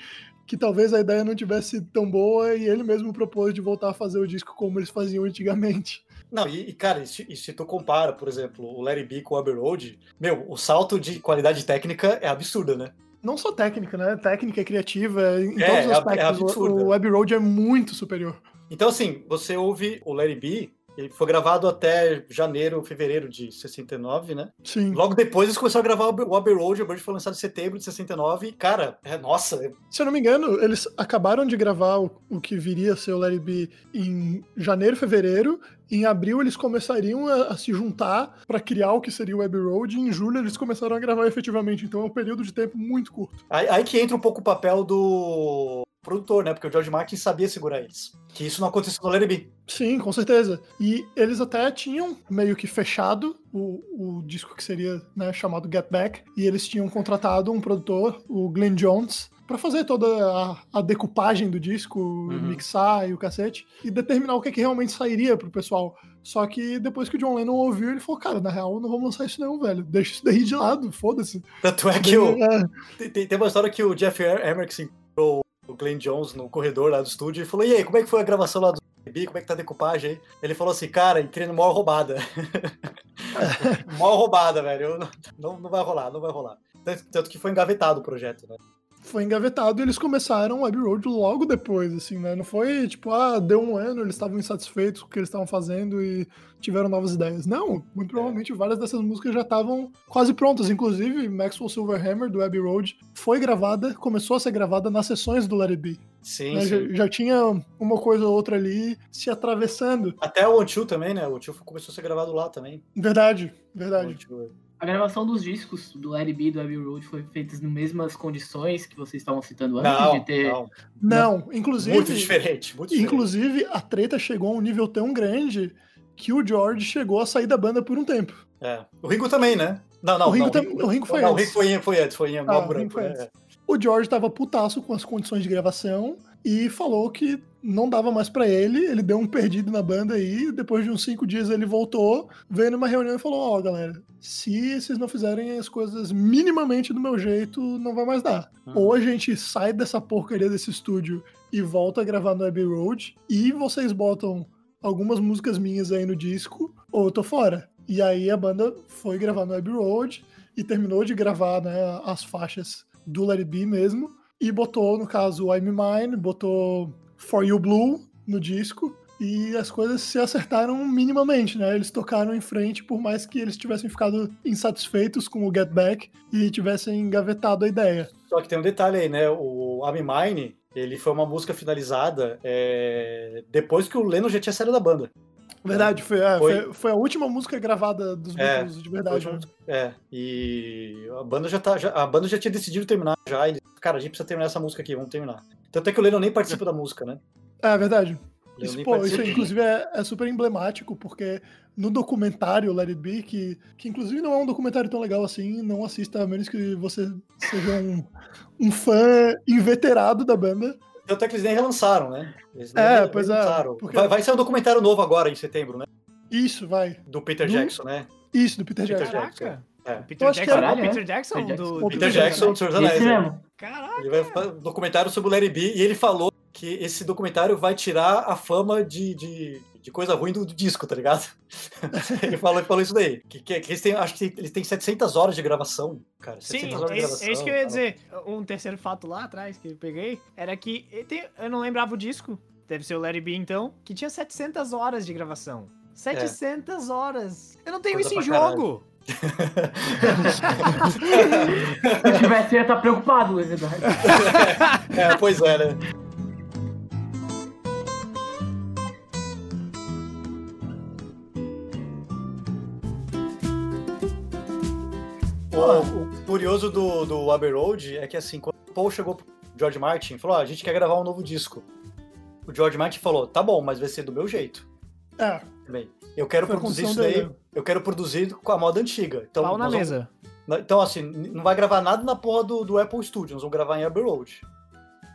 que talvez a ideia não tivesse tão boa e ele mesmo propôs de voltar a fazer o disco como eles faziam antigamente. Não, e, e, cara, e se, e se tu compara, por exemplo, o Larry B com o Abbey Road, meu, o salto de qualidade técnica é absurdo, né? Não só técnica, né? Técnica, criativa, em É, todos os é é aspectos. absurdo. o, o Abbey Road é muito superior. Então, assim, você ouve o Larry B, ele foi gravado até janeiro, fevereiro de 69, né? Sim. Logo depois eles começaram a gravar o Abbey Road, o Abbey Road foi lançado em setembro de 69, e, cara, é, nossa, é- Se eu não me engano, eles acabaram de gravar o, o que viria a ser o Larry B em janeiro, fevereiro. Em abril eles começariam a, a se juntar pra criar o que seria o Abbey Road. E em julho eles começaram a gravar efetivamente. Então é um período de tempo muito curto. aí, aí que entra um pouco o papel do produtor, né? Porque o George Martin sabia segurar eles. Que isso não aconteceu no Larry B. Sim, com certeza. E eles até tinham meio que fechado o, o disco que seria né, chamado Get Back. E eles tinham contratado um produtor, o Glenn Jones, pra fazer toda a, a decupagem do disco, mixar e o cacete, e determinar o que, é que realmente sairia pro pessoal. Só que depois que o John Lennon ouviu, ele falou: Cara, na real, não vamos lançar isso, não, velho. Deixa isso daí de lado, foda-se. Tanto é que o, É, tem- uma história que o Jeff Emmerich encontrou o Glenn Jones no corredor lá do estúdio e falou: E aí, como é que foi a gravação lá do B? Como é que tá a decupagem aí? Ele falou assim: Cara, entrei no maior roubada. maior roubada, velho. Eu não, não vai rolar, não vai rolar. Tanto, tanto que foi engavetado o projeto, né? Foi engavetado e eles começaram o Abbey Road logo depois, assim, né? Não foi tipo, ah, deu um ano, eles estavam insatisfeitos com o que eles estavam fazendo e tiveram novas ideias. Não, muito provavelmente várias dessas músicas já estavam quase prontas. Inclusive, Maxwell Silverhammer, do Abbey Road, foi gravada, começou a ser gravada nas sessões do Let It Be. Sim, né? sim. Já, já tinha uma coisa ou outra ali se atravessando. Até o One também, né? O One começou a ser gravado lá também. Verdade, O verdade. One-Two. A gravação dos discos do Larry B e do Abbey Road foi feita nas mesmas condições que vocês estavam citando antes Não, de ter. não. Não, inclusive. Muito diferente, muito diferente. Inclusive, a treta chegou a um nível tão grande que o George chegou a sair da banda por um tempo. É. O Ringo também, né? Não, não. O Ringo não, tam- o Ringo foi não, antes. O Ringo foi, foi antes, foi em Ah, Branco. Ringo foi né? antes. O George tava putaço com as condições de gravação e falou que não dava mais pra ele. Ele deu um perdido na banda aí. Depois de uns cinco dias ele voltou, veio numa reunião e falou: Ó, galera, se vocês não fizerem as coisas minimamente do meu jeito, não vai mais dar. Uhum. Ou a gente sai dessa porcaria desse estúdio e volta a gravar no Abbey Road, e vocês botam algumas músicas minhas aí no disco, ou eu tô fora. E aí a banda foi gravar no Abbey Road e terminou de gravar né, as faixas do Let It Be mesmo, e botou, no caso, I'm Mine, botou For You Blue no disco, e as coisas se acertaram minimamente, né? Eles tocaram em frente, por mais que eles tivessem ficado insatisfeitos com o Get Back e tivessem engavetado a ideia. Só que tem um detalhe aí, né? O I'm Mine, ele foi uma música finalizada é, depois que o Lennon já tinha saído da banda. Verdade, foi, é, Foi- foi, foi a última música gravada dos É, Beatles de verdade. Né? uma- É, e a banda já tá. já- a banda já tinha decidido terminar já. E, cara, a gente precisa terminar essa música aqui, vamos terminar. Tanto é que o Lennon nem participa da música, né? É verdade. O Lennon Isso, pô, isso inclusive é, é super emblemático, porque no documentário Let It Be, que, que inclusive não é um documentário tão legal assim, não assista a menos que você seja um, um fã inveterado da banda. Tanto é que eles nem relançaram, né? Eles nem É, re- pois é, relançaram. porque- Vai, vai sair um documentário novo agora, em setembro, né? Isso, vai. Do Peter Do- Jackson, né? Isso, do Peter Peter Jackson. Jackson. É. O Peter Jackson, era- o Peter Jackson Peter do, Jackson. do Peter Jackson, do Senhor dos Anéis. Né? mesmo. Caraca. Ele vai fazer um documentário sobre o Larry B e ele falou que esse documentário vai tirar a fama de, de, de coisa ruim do, do disco, tá ligado? ele, falou, ele falou isso daí. Que, que, que eles têm, acho que eles têm 700 horas de gravação, cara. Sim, 700 horas de é, gravação. é isso que eu ia tal. dizer. Um terceiro fato lá atrás que eu peguei era que ele tem- eu não lembrava o disco, deve ser o Larry B então, que tinha 700 horas de gravação. 700 horas. Eu não tenho Coisa isso em pra caralho. Se eu tivesse, ia estar preocupado, na verdade. É, pois é, né? O, o curioso do, do Abbey Road é que assim, quando o Paul chegou pro George Martin e falou: "Ah, a gente quer gravar um novo disco. O George Martin falou: tá bom, mas vai ser do meu jeito. É, Também. Eu quero Foi produzir isso daí. dele. Eu quero produzir com a moda antiga. Então, Pau na vamos- mesa. então, assim, não vai gravar nada na porra do, do Apple Studio, nós vamos gravar em Abbey Road.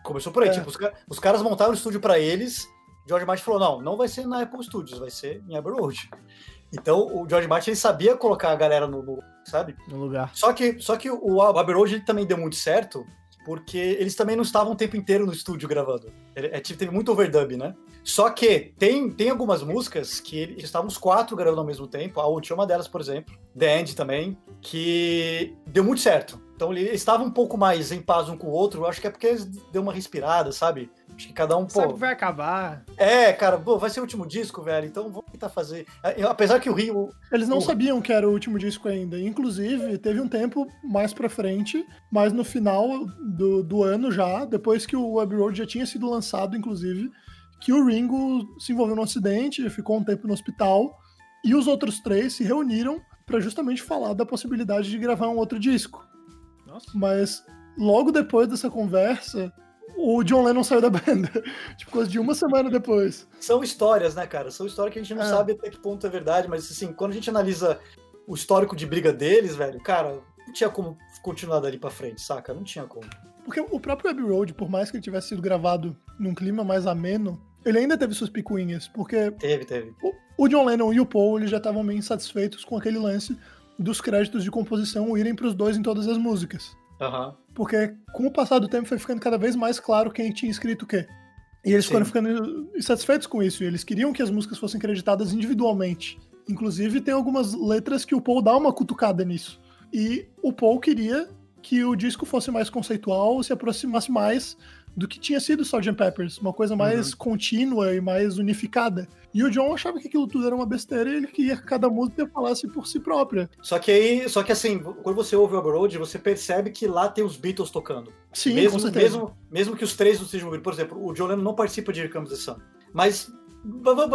Começou por aí, É. tipo, os, os caras montaram o estúdio pra eles, George Martin falou, não, não vai ser na Apple Studios, vai ser em Abbey Road. Então, o George Martin, ele sabia colocar a galera no, no- sabe? No lugar. Só que, só que o Abbey Road ele também deu muito certo, porque eles também não estavam o tempo inteiro no estúdio gravando. É, tipo, teve muito overdub, né? Só que tem, tem algumas músicas que eles estavam os quatro gravando ao mesmo tempo. A última delas, por exemplo, The End também, que deu muito certo. Então eles estavam um pouco mais em paz um com o outro. Acho que é porque eles deu uma respirada, sabe? Acho que cada um, Sabe pô. que vai acabar. É, cara, pô, vai ser o último disco, velho. Então vamos tentar fazer. É, Apesar que o Rio. Eles não Porra. sabiam que era o último disco ainda. Inclusive, teve um tempo mais pra frente, mas no final do, do ano já, depois que o Abbey Road já tinha sido lançado, inclusive, que o Ringo se envolveu num acidente, ficou um tempo no hospital, e os outros três se reuniram pra justamente falar da possibilidade de gravar um outro disco. Nossa. Mas logo depois dessa conversa, o John Lennon saiu da banda. tipo, coisa de uma semana depois. São histórias, né, cara? São histórias que a gente não É. sabe até que ponto é verdade, mas assim, quando a gente analisa o histórico de briga deles, velho, cara, não tinha como continuar dali pra frente, saca? Não tinha como. Porque o próprio Abbey Road, por mais que ele tivesse sido gravado num clima mais ameno, ele ainda teve suas picuinhas, porque Teve, teve. o John Lennon e o Paul eles já estavam meio insatisfeitos com aquele lance dos créditos de composição irem pros dois em todas as músicas. Aham. Porque com o passar do tempo foi ficando cada vez mais claro quem tinha escrito o quê. E eles Sim. foram ficando insatisfeitos com isso, e eles queriam que as músicas fossem creditadas individualmente. Inclusive, tem algumas letras que o Paul dá uma cutucada nisso. E o Paul queria que o disco fosse mais conceitual, se aproximasse mais do que tinha sido Sgt. Peppers, uma coisa mais contínua e mais unificada. E o John achava que aquilo tudo era uma besteira e ele queria que cada música falasse por si própria. Só que aí, só que assim, quando você ouve o Abbey Road, você percebe que lá tem os Beatles tocando. Sim, mesmo, com certeza. mesmo, mesmo que os três não sejam Por exemplo, o John Lennon não participa de Here Comes the Sun. Mas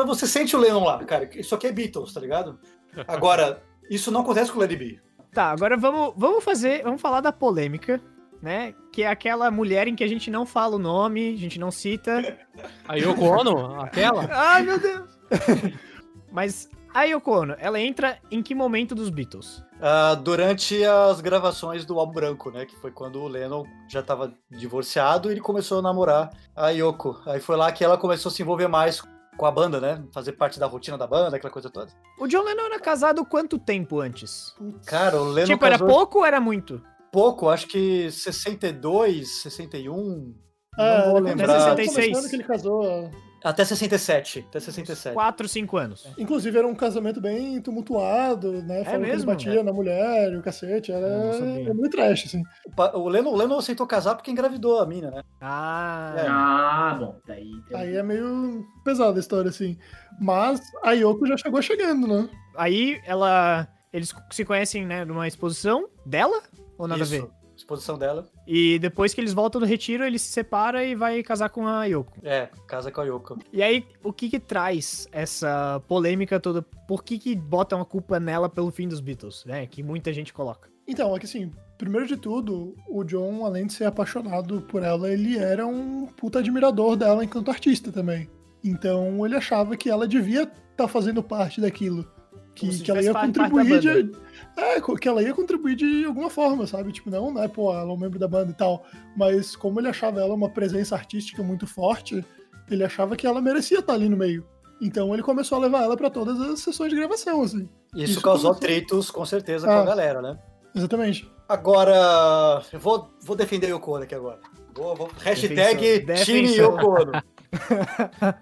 você sente o Lennon lá, cara. Isso aqui é Beatles, tá ligado? Agora, isso não acontece com o Lady B. Tá, agora vamos, vamos fazer. Vamos falar da polêmica, né? Que é aquela mulher em que a gente não fala o nome, a gente não cita. A Yoko Ono, aquela? Ai, meu Deus! Mas a Yoko Ono, ela entra em que momento dos Beatles? Ah, durante as gravações do álbum branco, né? Que foi quando o Lennon já estava divorciado e ele começou a namorar a Yoko. Aí foi lá que ela começou a se envolver mais com a banda, né? Fazer parte da rotina da banda, aquela coisa toda. O John Lennon era casado quanto tempo antes? Cara, o Lennon tipo, era casou pouco ou era muito? Pouco, acho que 62, 61. É, não vou lembrar. começou- 66. começando que ele casou. Até 67. Até 67. 4, 5 anos. Inclusive, era um casamento bem tumultuado, né? Falando que ele mesmo? batia na mulher e o cacete. Era, era muito trash, assim. O, pa- o Lennon, o Lennon aceitou casar porque engravidou a mina, né? Ah, É. Ah, bom, daí Aí é meio pesada a história, assim. Mas a Yoko já chegou chegando, né? aí ela. Eles se conhecem, né, numa exposição dela? Ou nada Isso. a ver? Exposição dela. E depois que eles voltam do retiro, ele se separa e vai casar com a Yoko. É, casa com a Yoko. E aí, o que que traz essa polêmica toda? Por que que botam a culpa nela pelo fim dos Beatles, né? Que muita gente coloca. Então, é que assim, primeiro de tudo, o John, além de ser apaixonado por ela, ele era um puta admirador dela enquanto artista também. Então ele achava que ela devia estar fazendo parte daquilo. Que, que ela ia contribuir de. É, co- que ela ia contribuir de alguma forma, sabe? Tipo, não, né, pô, ela é um membro da banda e tal. Mas como ele achava ela uma presença artística muito forte, ele achava que ela merecia estar ali no meio. Então ele começou a levar ela pra todas as sessões de gravação, assim. Isso, Isso causou começou- atritos, com certeza, com Ah. a galera, né? Exatamente. Agora, eu vou, vou defender a Yoko Ono aqui agora. Vou, vou- hashtag Defensor. time.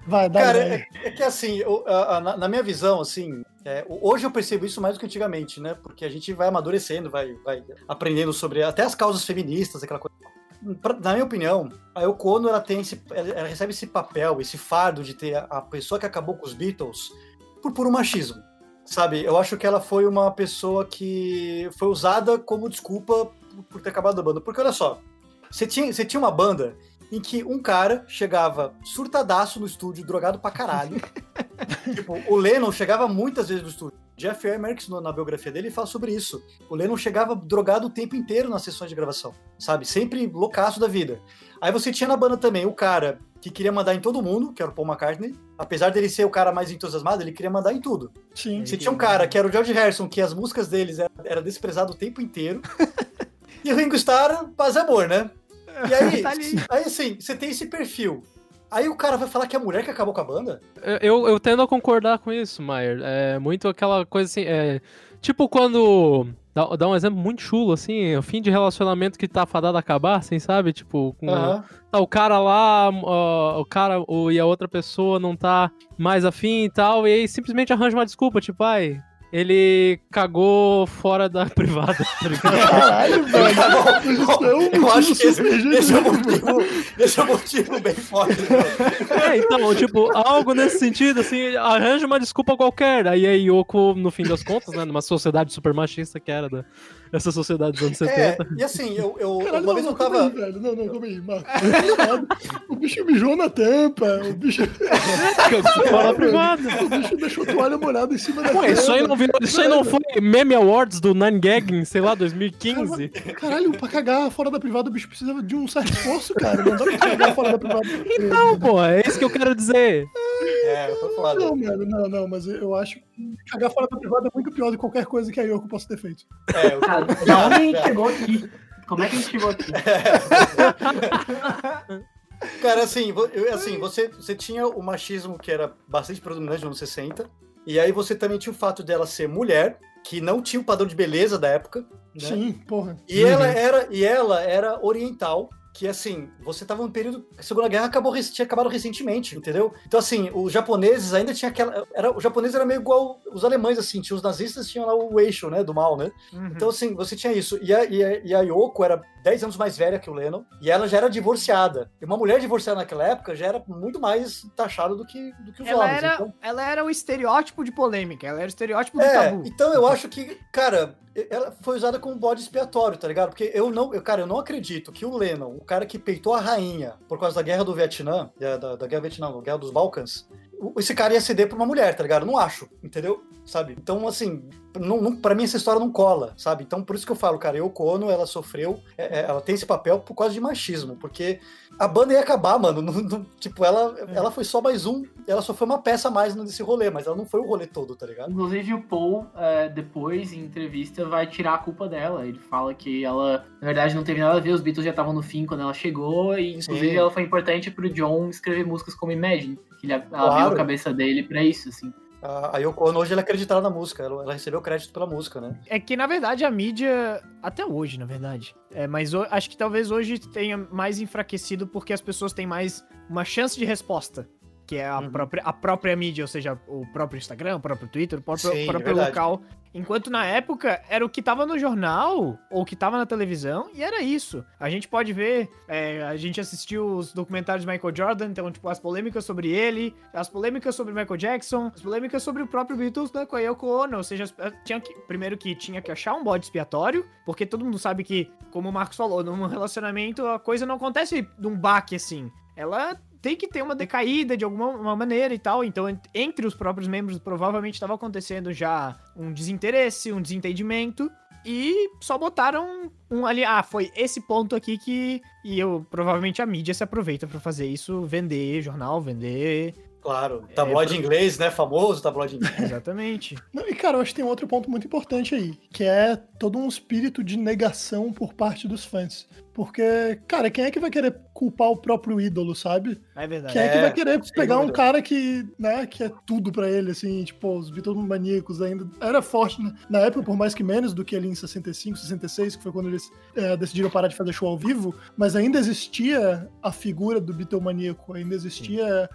Vai, dá Cara, é, é que assim, eu- a- a- na, na minha visão, assim, é, hoje eu percebo isso mais do que antigamente, né? Porque a gente vai amadurecendo, vai, vai aprendendo sobre até as causas feministas, aquela coisa. Na minha opinião, a Yoko ela tem esse, ela, recebe esse papel, esse fardo de ter a, pessoa que acabou com os Beatles por puro machismo. Sabe, eu acho que ela foi uma pessoa que foi usada como desculpa por- por ter acabado a banda. Porque olha só, você tinha, você tinha uma banda em que um cara chegava surtadaço no estúdio, drogado pra caralho. tipo, o Lennon chegava muitas vezes no estúdio. Jeff Emerson, na biografia dele, fala sobre isso. O Lennon chegava drogado o tempo inteiro nas sessões de gravação, sabe? Sempre loucaço da vida. Aí você tinha na banda também o cara que queria mandar em todo mundo, que era o Paul McCartney. Apesar dele ser o cara mais entusiasmado, ele queria mandar em tudo. Sim. Você tinha um cara que era o George Harrison, que as músicas deles era, era desprezado o tempo inteiro. e o Ringo Starr, paz e amor, né? E aí, Tá aí assim, você tem esse perfil. Aí o cara vai falar que é a mulher que acabou com a banda? Eu, eu tendo a concordar com isso, Maier. É muito aquela coisa assim. É, tipo quando. Dá, dá um exemplo muito chulo, assim, o fim de relacionamento que tá fadado a acabar, assim, sabe? Tipo, com, tá, o cara lá, ó, o cara o, e a outra pessoa não tá mais afim e tal, e aí simplesmente arranja uma desculpa, tipo, ai, ele cagou fora da privada, tá? Caralho, velho. Tá. Isso é um Eu acho que esse, esse é um motivo, esse é um motivo bem forte. né? É, então, tipo, algo nesse sentido, assim, arranja uma desculpa qualquer. Aí a Yoko, no fim das contas, né, numa sociedade super machista que era da, essa sociedade dos anos É, 70. e assim, eu, eu Caralho, uma não, vez não, eu tava. aí, velho. Não, não, calma aí, Marcos. o bicho mijou na tampa, o bicho, Fora da privada. o bicho deixou a toalha molhada em cima da Ué, isso aí tampa. não, virou, isso aí não foi Meme Awards do Nine Gagging, sei lá, 2015? Caralho, pra cagar fora da privada, o bicho precisa de um certo esforço, cara. Não dá pra cagar fora da privada. Não, pô, é isso que eu quero dizer. É, foi foda. Não, mano, não, não, mas eu acho que cagar fora da privada é muito pior do que qualquer coisa que a Yoko possa ter feito. É, eu- Cara, da onde a gente chegou aqui? Como é que a gente chegou aqui? Cara, assim, assim você, você tinha o machismo que era bastante predominante nos anos 60, e aí você também tinha o fato dela ser mulher, que não tinha o padrão de beleza da época, né? Sim, porra. E ela era e ela era oriental, que, assim, você tava num período. A Segunda Guerra acabou, tinha acabado recentemente, entendeu? Então, assim, os japoneses ainda tinha aquela. Era, o japonês era meio igual os alemães, assim, tinha os nazistas tinham lá o eixo, né, do mal, né? Uhum. Então, assim, você tinha isso. E a, e a, e a Yoko era 10 anos mais velha que o Lennon, e ela já era divorciada. E uma mulher divorciada naquela época já era muito mais taxada do que, do que os ela, homens. era, Então, ela era o estereótipo de polêmica, ela era o estereótipo do é, tabu. então eu acho que, cara, ela foi usada como bode expiatório, tá ligado? Porque eu não, eu, cara, eu não acredito que o Lennon, o cara que peitou a rainha por causa da guerra do Vietnã, da, da, da guerra do Vietnã, não, guerra dos Balcãs, esse cara ia ceder pra uma mulher, tá ligado? Eu não acho, entendeu? Sabe? Então, assim, não, não, pra mim essa história não cola, sabe? Então, por isso que eu falo, cara, Yoko Ono, ela sofreu, é, é, ela tem esse papel por causa de machismo, porque a banda ia acabar, mano. não- não- tipo, ela, ela foi só mais um, ela só foi uma peça a mais nesse rolê, mas ela não foi o rolê todo, tá ligado? Inclusive o Paul, é, depois, em entrevista, vai tirar a culpa dela. Ele fala que ela, na verdade, não teve nada a ver, os Beatles já estavam no fim quando ela chegou, e inclusive Sim. ela foi importante pro John escrever músicas como Imagine, que ele, ela Claro. abriu a cabeça dele pra isso, assim. A, Yoko Ono hoje ela é acreditada na música, ela, ela recebeu crédito pela música, né? É que, na verdade, a mídia, até hoje, na verdade, é, mas ho- acho que talvez hoje tenha mais enfraquecido porque as pessoas têm mais uma chance de resposta. Que é a, Uhum. própria, a própria mídia, ou seja, o próprio Instagram, o próprio Twitter, o próprio, Sim, próprio verdade. local. Enquanto na época era o que tava no jornal, ou o que tava na televisão, e era isso. A gente pode ver, é, a gente assistiu os documentários de Michael Jordan, então, tipo, as polêmicas sobre ele, as polêmicas sobre Michael Jackson, as polêmicas sobre o próprio Beatles né, com a Yoko Ono, ou seja, as- tinha que, primeiro que tinha que achar um bode expiatório, porque todo mundo sabe que, como o Marcos falou, num relacionamento a coisa não acontece de um baque assim. Ela tem que ter uma decaída de alguma uma maneira e tal. Então, ent- entre os próprios membros, provavelmente estava acontecendo já um desinteresse, um desentendimento. E só botaram um ali. Ah, foi esse ponto aqui que. E eu provavelmente a mídia se aproveita pra fazer isso, vender jornal, vender. Claro. Tabloide inglês, né? Famoso tabloide inglês. Exatamente. Não, e cara, eu acho que tem outro ponto muito importante aí, que é todo um espírito de negação por parte dos fãs. Porque, cara, quem é que vai querer culpar o próprio ídolo, sabe? É verdade. Quem é, que É, vai querer sem pegar um cara que, né, que é tudo pra ele, assim, tipo, os Beatles maníacos ainda. Era forte né? na época, por mais que menos do que ali em 65, 66, que foi quando eles é, decidiram parar de fazer show ao vivo, mas ainda existia a figura do Beatlemaníaco, ainda existia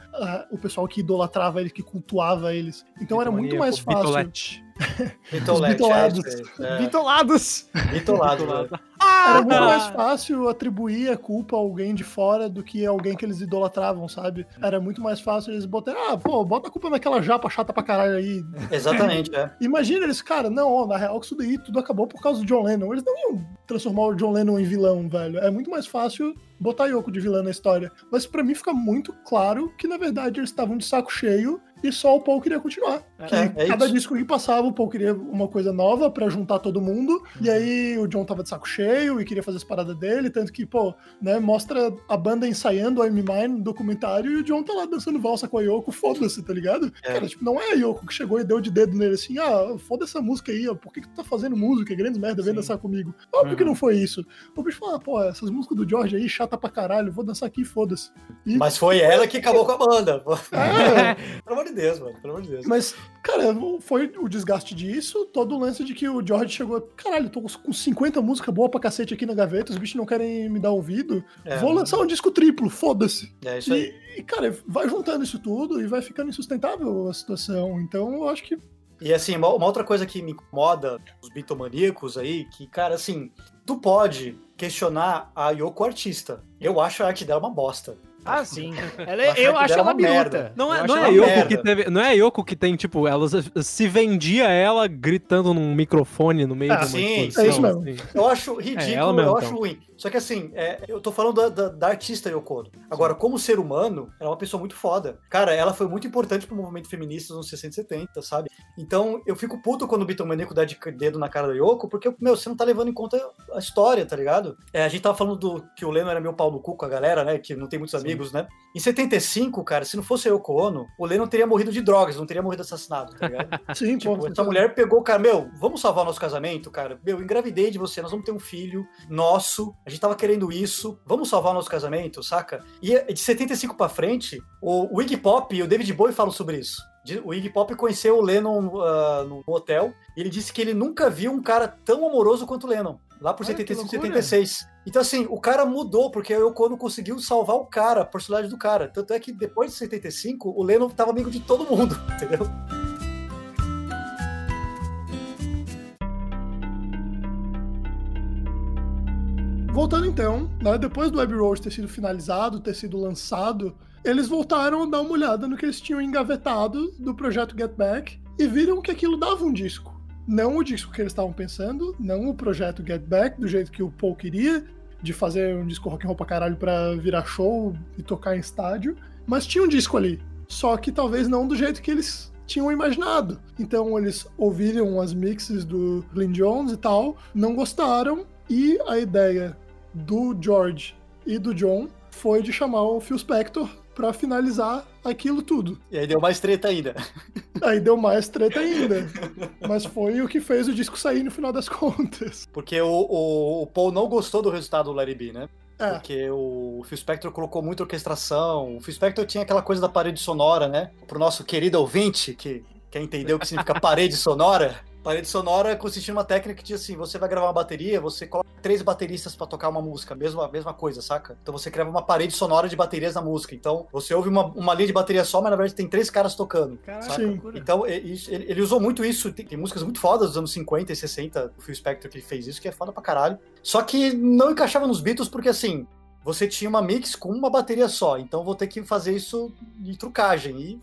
o pessoal que idolatrava eles, que cultuava eles. Então era muito mais fácil. Bitolete, bitolados. é, é, Bitolados! Bitolado, Bitolado. velho. Era muito Ah! mais fácil atribuir a culpa a alguém de fora do que alguém que eles idolatravam, sabe? Era muito mais fácil eles botarem, ah, pô, bota a culpa naquela japa chata pra caralho aí. Exatamente, é. Imagina eles, cara, não, ó, na real que isso daí tudo acabou por causa do John Lennon. Eles não iam transformar o John Lennon em vilão, velho. É muito mais fácil botar Yoko de vilã na história. Mas pra mim fica muito claro que, na verdade, eles estavam de saco cheio e só o Paul queria continuar. Que É, é cada isso. disco que passava, o Paul queria uma coisa nova pra juntar todo mundo. E aí o John tava de saco cheio e queria fazer as paradas dele. Tanto que, pô, né, mostra a banda ensaiando I'm Mine no documentário e o John tá lá dançando valsa com a Yoko. Foda-se, tá ligado? É. Cara, tipo, não é a Yoko que chegou e deu de dedo nele assim, ah, foda essa música aí, ó. Por que, que tu tá fazendo música? Grandes merda, vem Sim. dançar comigo. Óbvio que Uhum. não foi isso. O bicho falou, ah, pô, essas músicas do George aí, chata pra caralho, vou dançar aqui, foda-se. E- Mas foi ela que acabou com a banda. É, Pelo amor de Deus, mano. Pelo amor de Deus. Mas, cara, foi o desgaste disso, todo o lance de que o George chegou, caralho, tô com 50 músicas boas pra cacete aqui na gaveta, os bichos não querem me dar ouvido, É, vou lançar um disco triplo, foda-se. É isso aí. E, e, cara, vai juntando isso tudo e vai ficando insustentável a situação. Então, eu acho que E assim, uma, uma outra coisa que me incomoda, os bitomaníacos aí, que, cara, assim, tu pode questionar a Yoko artista. Eu acho a arte dela uma bosta. Ah, sim. Ela, Eu acho eu acho ela uma merda. biruta. Não é, não, é Yoko que teve, não é a Yoko que tem, tipo, ela se vendia ela gritando num microfone no meio Ah, de uma sim, exposição, é isso mesmo. assim. Eu acho É, ridículo, ela mesmo, eu então. acho ruim. Só que assim, é, eu tô falando da, da- da artista Yoko Ono. Agora, como ser humano, ela é uma pessoa muito foda. Cara, ela foi muito importante pro movimento feminista nos anos 60 e 70, sabe? Então, eu fico puto quando o Bitomaníaco dá de dedo na cara da Yoko, porque, meu, você não tá levando em conta a história, tá ligado? É, a gente tava falando do, que o Leno era meu pau no cu com a galera, né? Que não tem muitos amigos, né? Em 75, cara, se não fosse Yoko Ono, o Leno teria morrido de drogas, não teria morrido assassinado, tá ligado? sim, Tipo, pô. essa mulher pegou, cara, meu, vamos salvar o nosso casamento, cara. Meu, engravidei de você, nós vamos ter um filho nosso, a gente tava querendo isso, vamos salvar o nosso casamento, saca? E de 75 pra frente, o, o Iggy Pop e o David Bowie falam sobre isso. O Iggy Pop conheceu o Lennon ah, no hotel e ele disse que ele nunca viu um cara tão amoroso quanto o Lennon. Lá por Olha que 75, loucura. 76. Então, assim, o cara mudou, porque a Yoko Ono conseguiu salvar o cara, a personagem do cara. Tanto é que depois de 75, o Lennon tava amigo de todo mundo, entendeu? Voltando então, né, depois do Abbey Road ter sido finalizado, ter sido lançado, eles voltaram a dar uma olhada no que eles tinham engavetado do projeto Get Back e viram que aquilo dava um disco. Não o disco que eles estavam pensando, não o projeto Get Back, do jeito que o Paul queria, de fazer um disco rock and roll pra caralho pra virar show e tocar em estádio, mas tinha um disco ali. Só que talvez não do jeito que eles tinham imaginado. Então eles ouviram as mixes do Glyn Jones e tal, não gostaram, e a ideia do George e do John foi de chamar o Phil Spector pra finalizar aquilo tudo. E aí deu mais treta ainda. Aí deu mais treta ainda. Mas foi o que fez o disco sair no final das contas. Porque o, o, o Paul não gostou do resultado do Larry B, né? É, Porque o Phil Spector colocou muita orquestração. O Phil Spector tinha aquela coisa da parede sonora, né? Pro nosso querido ouvinte, que quer entender o que significa parede sonora. Parede sonora consistia numa técnica que diz assim: você vai gravar uma bateria, você coloca três bateristas pra tocar uma música, mesma, mesma coisa, saca? Então você cria uma parede sonora de baterias na música. Então você ouve uma, uma linha de bateria só, mas na verdade tem três caras tocando. Caraca. Então, é ele, ele usou muito isso. Tem, tem músicas muito fodas dos anos 50 e 60 do Phil Spector que ele fez isso, que é foda pra caralho. Só que não encaixava nos Beatles porque, assim, você tinha uma mix com uma bateria só. Então, vou ter que fazer isso de trucagem. E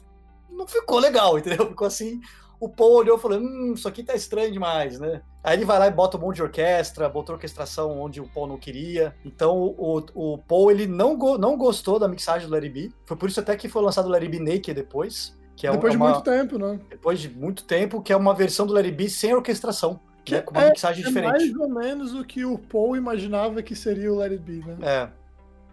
não ficou legal, entendeu? Ficou assim. O Paul olhou e falou: Hum, isso aqui tá estranho demais, né? Aí ele vai lá e bota um monte de orquestra, botou orquestração onde o Paul não queria. Então o, o Paul ele não, go- não gostou da mixagem do Larry B. Foi por isso até que foi lançado o Larry B Naked depois. Que é, depois é de muito tempo, né? depois de muito tempo, que é uma versão do Larry B sem orquestração, Que né, com uma é- mixagem É diferente. mais ou menos o que o Paul imaginava que seria o It Be, né? É,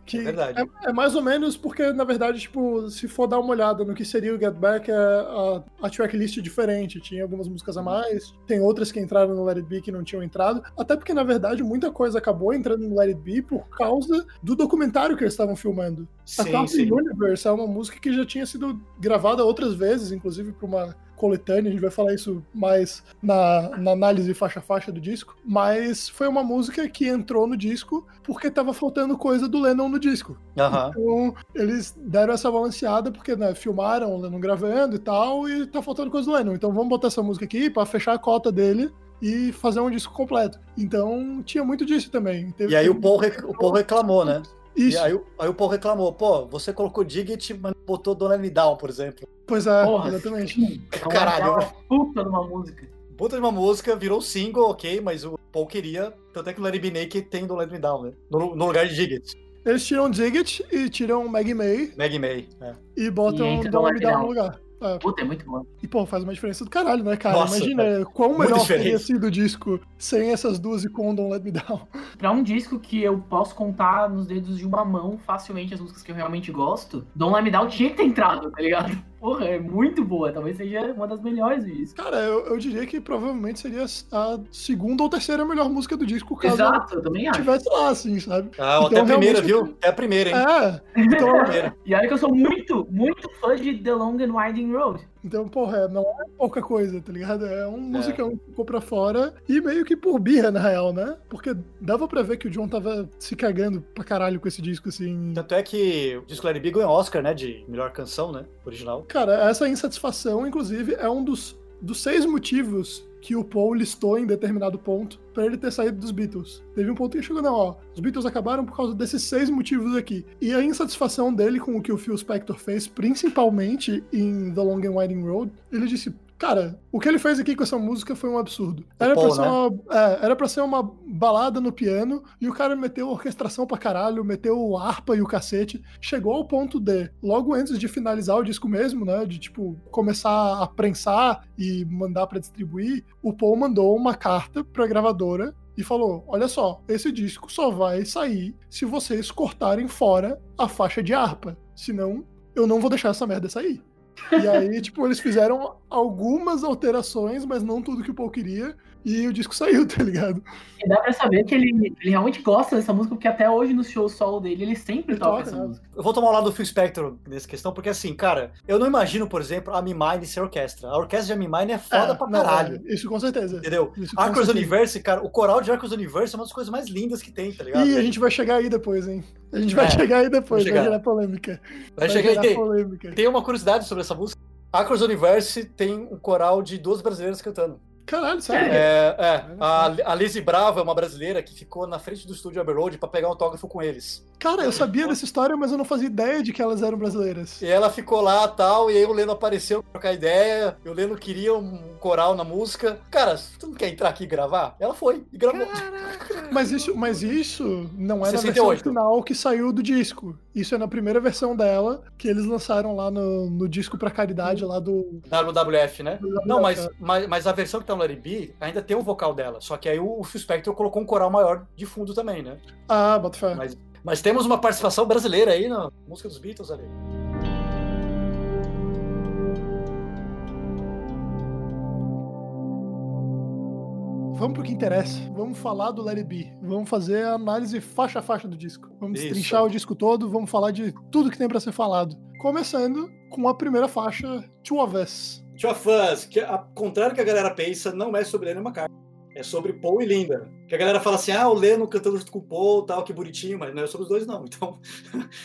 Que é verdade. É, é mais ou menos porque, na verdade, tipo, se for dar uma olhada no que seria o Get Back, é a, a tracklist é diferente. Tinha algumas músicas a mais, tem outras que entraram no Let It Be que não tinham entrado. Até porque, na verdade, muita coisa acabou entrando no Let It Be por causa do documentário que eles estavam filmando. A sim, Cartoon sim. Universe é uma música que já tinha sido gravada outras vezes, inclusive para uma coletânea, a gente vai falar isso mais na, na análise faixa a faixa do disco, mas foi uma música que entrou no disco porque tava faltando coisa do Lennon no disco. Aham. Então, eles deram essa balanceada porque né, filmaram o Lennon gravando e tal, e tá faltando coisa do Lennon. Então vamos botar essa música aqui pra fechar a cota dele e fazer um disco completo. Então tinha muito disso também. Teve- E aí o Paul, rec- o Paul reclamou, né? Isso, E aí, o- aí o Paul reclamou, pô, você colocou Digit, mas não botou Don't Let Me Down, por exemplo. pois é, Porra, exatamente. Caralho. É uma puta de uma música. Puta de uma música, virou single, ok, mas o Paul queria, tanto é que o Larry B Naked tem Don't Let Me Down, né? No, no lugar de Digit, Eles tiram Digit e tiram Maggie May Maggie May. É. e botam E Don't Let Me Down Down. no lugar. É. Puta, é muito bom. E, pô, faz uma diferença do caralho, né, cara? Nossa, Imagina quão Muito melhor teria sido o disco sem essas duas e com Don't Let Me Down. Pra um disco que eu posso contar nos dedos de uma mão facilmente as músicas que eu realmente gosto, Don't Let Me Down tinha que ter entrado, tá ligado? Porra, é muito boa. Talvez seja uma das melhores do disco. Cara, eu, eu diria que provavelmente seria a segunda ou terceira melhor música do disco, caso Exato, eu também acho. tivesse lá, assim, sabe? Ah, Então, até a primeira, realmente- viu? É a primeira, hein? É, então, Primeira. E olha que eu sou muito, muito fã de The Long and Winding Road. Então, porra, não é pouca coisa, tá ligado? É um musicão que ficou pra fora e meio que por birra, na real, né? Porque dava pra ver que o John tava se cagando pra caralho com esse disco, assim. Tanto é que o disco Larry B ganhou Oscar, né, de melhor canção, né, original. Cara, essa insatisfação, inclusive, é um dos, dos seis motivos que o Paul listou em determinado ponto pra ele ter saído dos Beatles. Teve um ponto que chegou, não, ó, os Beatles acabaram por causa desses seis motivos aqui. E a insatisfação dele com o que o Phil Spector fez, principalmente em The Long and Winding Road, ele disse, cara, o que ele fez aqui com essa música foi um absurdo. Era, Paul, pra, ser né? uma, é, era pra ser uma balada no piano, e o cara meteu orquestração pra caralho, meteu harpa e o cacete. Chegou ao ponto de, logo antes de finalizar o disco mesmo, né, de tipo, começar a prensar e mandar pra distribuir, o Paul mandou uma carta pra gravadora e falou: Olha só, esse disco só vai sair se vocês cortarem fora a faixa de harpa. Senão, eu não vou deixar essa merda sair. E aí, tipo, eles fizeram algumas alterações, mas não tudo que o Paul queria. E o disco saiu, tá ligado? E dá pra saber que ele, ele realmente gosta dessa música, porque até hoje no show solo dele, ele sempre Ele toca toca, essa né? música. Eu vou tomar o lado do Phil Spector nessa questão, porque assim, cara, eu não imagino, por exemplo, a Mimine ser orquestra. A orquestra de Mimine é foda É, pra caralho. é, isso com certeza. Entendeu? Certeza. Universe, cara, o coral de Acros Universe é uma das coisas mais lindas que tem, tá ligado? E a gente vai chegar aí depois, hein? A gente vai É, chegar aí depois, vai vai chegar. gerar polêmica. Vai chegar e gerar tem, polêmica. tem uma curiosidade sobre essa música. Acros Universe tem um coral de duas brasileiras cantando. Caralho, sério? É, é, a, a Lizzie Bravo é uma brasileira que ficou na frente do estúdio Abbey Road pra pegar um autógrafo com eles. Cara, eu sabia dessa história, mas eu não fazia ideia de que elas eram brasileiras. E ela ficou lá tal, e aí o Leno apareceu pra trocar ideia. E o Leno queria um coral na música. Cara, tu não quer entrar aqui e gravar? Ela foi e gravou. Mas isso, mas isso não é na versão 68. final que saiu do disco. Isso é na primeira versão dela, que eles lançaram lá no, no disco pra caridade lá do. Na WWF, né? do Não, mas, WWF. mas, mas a versão que tá Larry B ainda tem o vocal dela. Só que aí o Phil Spector colocou um coral maior de fundo também, né? Ah, bota fé. Mas, mas temos uma participação brasileira aí na música dos Beatles ali. Vamos pro que interessa. Vamos falar do Let It Be. Vamos fazer a análise faixa a faixa do disco. Vamos Isso. destrinchar o disco todo, vamos falar de tudo que tem pra ser falado. Começando com a primeira faixa, Two of Us. Tio Fãs, que ao contrário que a galera pensa, não é sobre Lennon McCartney. É sobre Paul e Linda. Que a galera fala assim, ah, o Leno cantando junto com o Paul, tal, que bonitinho, mas não é sobre os dois, não. Então,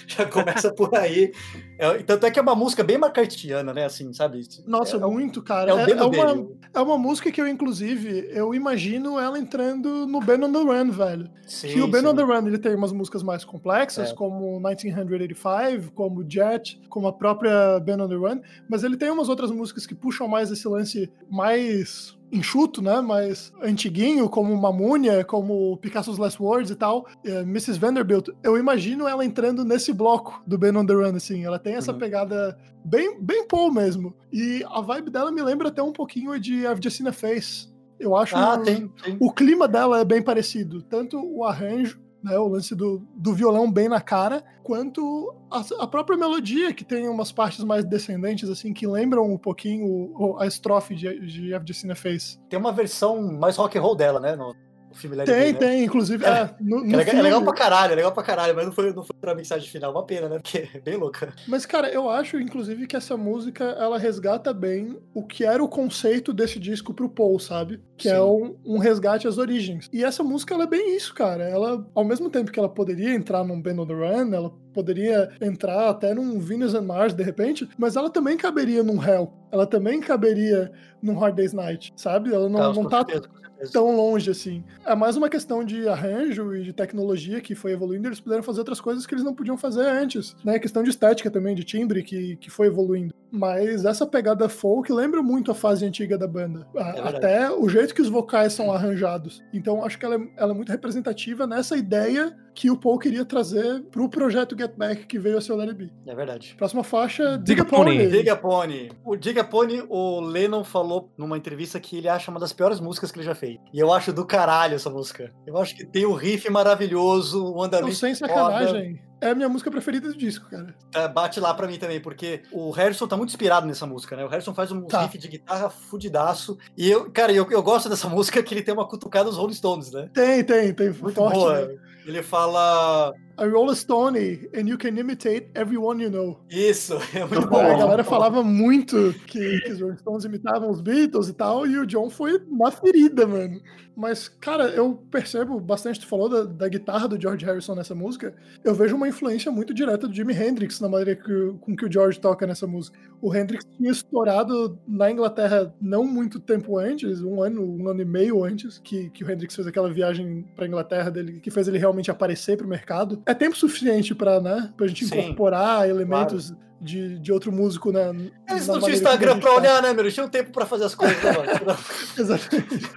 já começa por aí. É, tanto é que é uma música bem macartiana, né, assim, sabe? Nossa, é, muito, cara. É o dedo uma, é uma música que eu, inclusive, eu imagino ela entrando no Ben on the Run, velho. Sim, que o Ben sim. on the Run ele tem umas músicas mais complexas, É. como 1985, como Jet, como a própria Ben on the Run, mas ele tem umas outras músicas que puxam mais esse lance mais enxuto, né? Mais antiguinho, como Mamúnia, como Picasso's Last Words e tal. É, Mrs. Vanderbilt, eu imagino ela entrando nesse bloco do Ben on the Run, assim. Ela tem essa Uhum. pegada bem, bem Paul mesmo. E a vibe dela me lembra até um pouquinho de I've Just Seen a Face. Eu acho Ah, tem, tem. o clima dela é bem parecido, tanto o arranjo, né, o lance do, do violão bem na cara, quanto a, a própria melodia, que tem umas partes mais descendentes, assim, que lembram um pouquinho o- a estrofe de, de a Face. Tem uma versão mais rock and roll dela, né, no, no filme It Tem, Be, né? tem, inclusive, É. é, no, É no legal, é legal pra caralho, é legal pra caralho, mas não foi, não foi pra mensagem final, uma pena, né? Porque é bem louca. Mas, cara, eu acho, inclusive, que essa música, ela resgata bem o que era o conceito desse disco pro Paul, sabe? Que é Sim. um, um resgate às origens. E essa música, ela é bem isso, cara. Ela, ao mesmo tempo que ela poderia entrar num Band on the Run, ela poderia entrar até num Venus and Mars, de repente, mas ela também caberia num Hell. Ela também caberia num Hard Day's Night, sabe? Ela não, Tá, não tá certeza. Tão longe assim. É mais uma questão de arranjo e de tecnologia que foi evoluindo, eles puderam fazer outras coisas que eles não podiam fazer antes, né? Questão de estética também, de timbre que, que foi evoluindo. Mas essa pegada folk lembra muito a fase antiga da banda. A- É. Até o jeito que os vocais são arranjados. Então acho que ela é, ela é muito representativa nessa ideia que o Paul queria trazer pro projeto Get Back que veio a ser o It Be. É verdade. Próxima faixa, Diga Diga Pony. Diga Pony. O Diga Pony, o Lennon falou numa entrevista que ele acha uma das piores músicas que ele já fez. E eu acho do caralho essa música. Eu acho que tem um riff maravilhoso, o Não, andamento sem foda. É a minha música preferida do disco, cara. Tá, bate lá pra mim também, porque o Harrison tá muito inspirado nessa música, né? O Harrison faz um Tá. riff de guitarra fudidaço. E eu, cara, eu, eu gosto dessa música que ele tem uma cutucada dos Rolling Stones, né? Tem, tem, tem. Muito forte, boa. né? Ele fala. I roll a stone and you can imitate everyone you know. Isso, é muito bom. a galera falava muito que, que os Rolling Stones imitavam os Beatles e tal, e o John foi na ferida, mano. Mas, cara, eu percebo bastante, tu falou da, da guitarra do George Harrison nessa música, eu vejo uma influência muito direta do Jimi Hendrix na maneira que, com que o George toca nessa música. O Hendrix tinha estourado na Inglaterra não muito tempo antes, um ano, um ano e meio antes, que, que o Hendrix fez aquela viagem pra Inglaterra dele, que fez ele realmente aparecer pro mercado. É tempo suficiente pra, né, pra gente Sim, incorporar elementos de, de outro músico na. Eles na não tinham Instagram tá. olhar, né, meu? Eles tinham tempo pra fazer as coisas, né? Exatamente.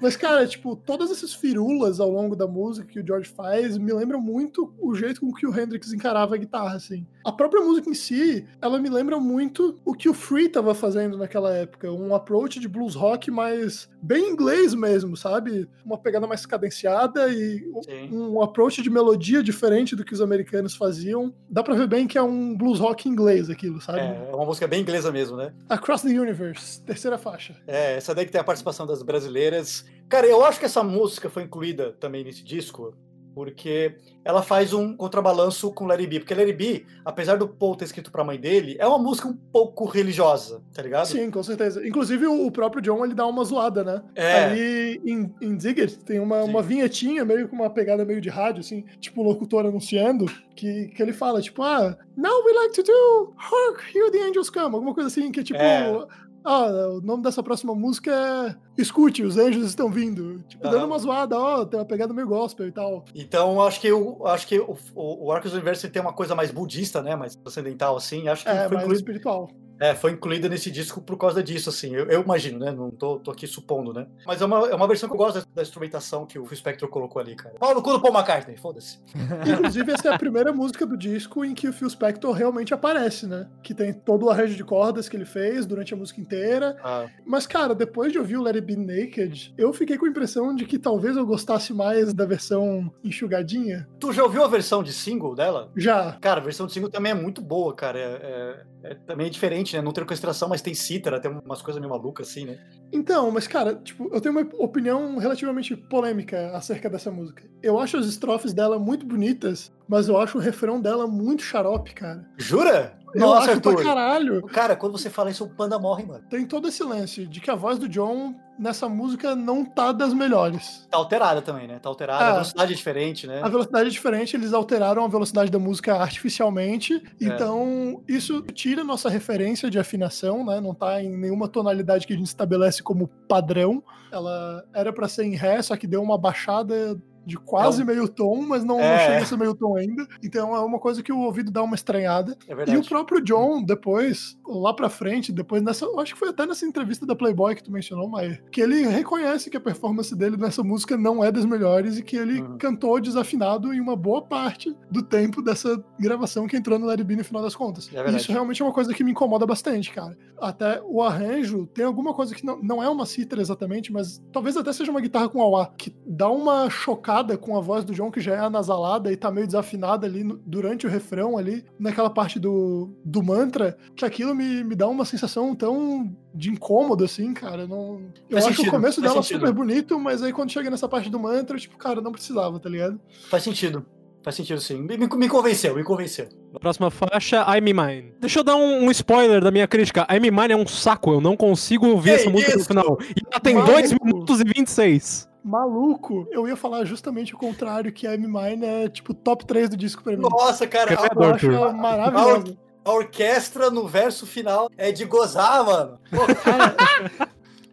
Mas, cara, tipo, todas essas firulas ao longo da música que o George faz me lembram muito o jeito com que o Hendrix encarava a guitarra, assim. A própria música em si, ela me lembra muito o que o Free tava fazendo naquela época. Um approach de blues rock mais bem inglês mesmo, sabe? Uma pegada mais cadenciada e Sim. um approach de melodia diferente do que os americanos faziam. Dá pra ver bem que é um blues rock inglês aquilo, sabe? É, é uma música bem inglesa mesmo, né? Across the Universe, terceira faixa. É, essa daí que tem a participação das brasileiras. Cara, eu acho que essa música foi incluída também nesse disco, porque ela faz um contrabalanço com Larry B. Porque Larry B, apesar do Paul ter escrito pra mãe dele, é uma música um pouco religiosa, tá ligado? Sim, com certeza. Inclusive, o próprio John, ele dá uma zoada, né? É. Ali em, em Ziggett tem uma, Sim. uma vinhetinha, meio com uma pegada meio de rádio, assim, tipo o locutor anunciando, que, que ele fala, tipo, ah, now we like to do Hark, Hear the Angels Come, alguma coisa assim, que é tipo, É. ah, o nome dessa próxima música é Escute, os anjos estão vindo. Tipo, dando Aham. uma zoada, ó, tem uma pegada meio gospel e tal. Então, acho que, eu, acho que o, o, o Arcos do Universo tem uma coisa mais budista, né? Mais transcendental, assim. Acho que É, foi, mais incluído, espiritual. É, foi incluída nesse disco por causa disso, assim. Eu, eu imagino, né? Não tô, tô aqui supondo, né? Mas é uma, é uma versão que eu gosto da, da instrumentação que o Phil Spector colocou ali, cara. Paulo cu do Paul McCartney, foda-se. Inclusive, essa é a primeira música do disco em que o Phil Spector realmente aparece, né? Que tem todo o arranjo de cordas que ele fez durante a música inteira. Ah, Mas, cara, depois de ouvir o Let It Be Naked, eu fiquei com a impressão de que talvez eu gostasse mais da versão enxugadinha. tu já ouviu a versão de single dela? Já. Cara, a versão de single também é muito boa, cara. É, é- é também é diferente, né? Não tem orquestração, mas tem cítara, tem umas coisas meio malucas, assim, né? Então, mas, cara, tipo, eu tenho uma opinião relativamente polêmica acerca dessa música. Eu acho as estrofes dela muito bonitas, mas eu acho o refrão dela muito xarope, cara. Jura? Eu Nossa, acho pra caralho. Cara, quando você fala isso, o panda morre, mano. Tem todo esse lance de que a voz do John nessa música não tá das melhores. Tá alterada também, né? Tá alterada, Ah. a velocidade é diferente, né? A velocidade é diferente, eles alteraram a velocidade da música artificialmente, então isso tira nossa referência de afinação, né? Não tá em nenhuma tonalidade que a gente estabelece como padrão. Ela era pra ser em ré, só que deu uma baixada de quase É um- meio tom, mas não, não É. chega a ser meio tom ainda. Então é uma coisa que o ouvido dá uma estranhada. É E o próprio John, depois, lá pra frente, depois nessa. Eu acho que foi até nessa entrevista da Playboy que tu mencionou, Maia. Que ele reconhece que a performance dele nessa música não é das melhores e que ele Uhum. cantou desafinado em uma boa parte do tempo dessa gravação que entrou no Larry B no final das contas. É. Isso realmente é uma coisa que me incomoda bastante, cara. Até o arranjo tem alguma coisa que não, não é uma cítara exatamente, mas talvez até seja uma guitarra com auá, que dá uma chocada com a voz do John, que já é anasalada e tá meio desafinada ali no- durante o refrão ali, naquela parte do, do mantra, que aquilo me, me dá uma sensação tão de incômodo, assim, cara. Não... Eu Faz acho sentido, o começo dela sentido. super bonito, mas aí quando chega nessa parte do mantra, eu, tipo, cara, não precisava, tá ligado? Faz sentido. Faz sentido, sim. Me, me- me convenceu, me convenceu. Próxima faixa, I'm Mine. Deixa eu dar um, um spoiler da minha crítica. I'm Mine é um saco, eu não consigo ouvir Que essa música no isso? final. E ela tem Maluco. 2 minutos e 26. Maluco, eu ia falar justamente o contrário, que a M Mine é, tipo, top 3 do disco pra mim. Nossa, cara. Eu acho maravilhosa. a orquestra no verso final é de gozar, mano. Pô,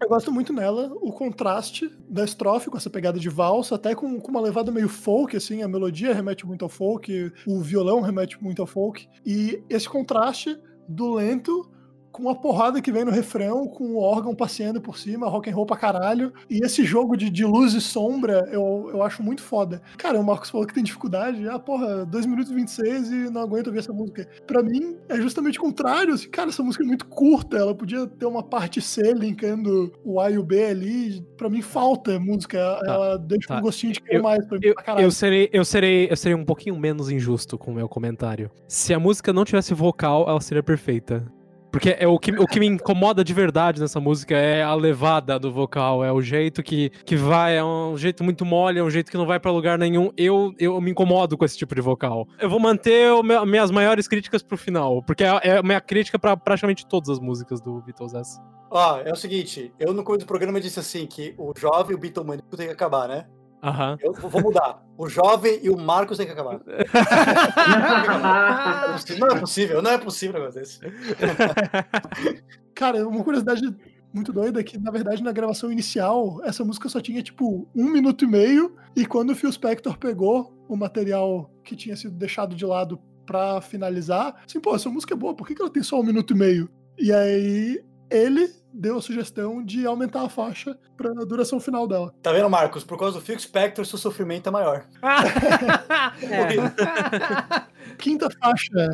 Eu gosto muito nela, o contraste da estrofe com essa pegada de valsa, até com, com uma levada meio folk, assim, a melodia remete muito ao folk, o violão remete muito ao folk, e esse contraste do lento com a porrada que vem no refrão, com o órgão passeando por cima, rock and roll pra caralho, e esse jogo de, de luz e sombra eu, eu acho muito foda. Cara, o Marcos falou que tem dificuldade, ah, porra, 2 minutos e 26 e não aguento ouvir essa música. Pra mim, é justamente o contrário, assim, cara, essa música é muito curta, ela podia ter uma parte C linkando o A e o B ali, pra mim falta música, ela deixa tá. um gostinho de querer Eu- mais pra mim Eu, pra caralho. eu serei, eu, serei, eu serei um pouquinho menos injusto com o meu comentário. Se a música não tivesse vocal, ela seria perfeita. Porque é o que, o que me incomoda de verdade nessa música é a levada do vocal, é o jeito que, que vai, é um jeito muito mole, é um jeito que não vai pra lugar nenhum. Eu, eu me incomodo com esse tipo de vocal. Eu vou manter o minhas maiores críticas pro final, porque é, é minha crítica pra praticamente todas as músicas do Beatles essa. Ó, é o seguinte, eu no começo do programa disse assim que o jovem o Beatlemanico tem que acabar, né? Aham. Eu vou mudar. O jovem e o Marcos tem que acabar. Não é possível, não é possível um negócio desse. Cara, uma curiosidade muito doida é que, na verdade, na gravação inicial, essa música só tinha, tipo, um minuto e meio, e quando o Phil Spector pegou o material que tinha sido deixado de lado pra finalizar, assim, pô, essa música é boa, por que que ela tem só um minuto e meio? E aí ele deu a sugestão de aumentar a faixa pra duração final dela. Tá vendo, Marcos? Por causa do Phil Spector, seu sofrimento é maior. Quinta faixa,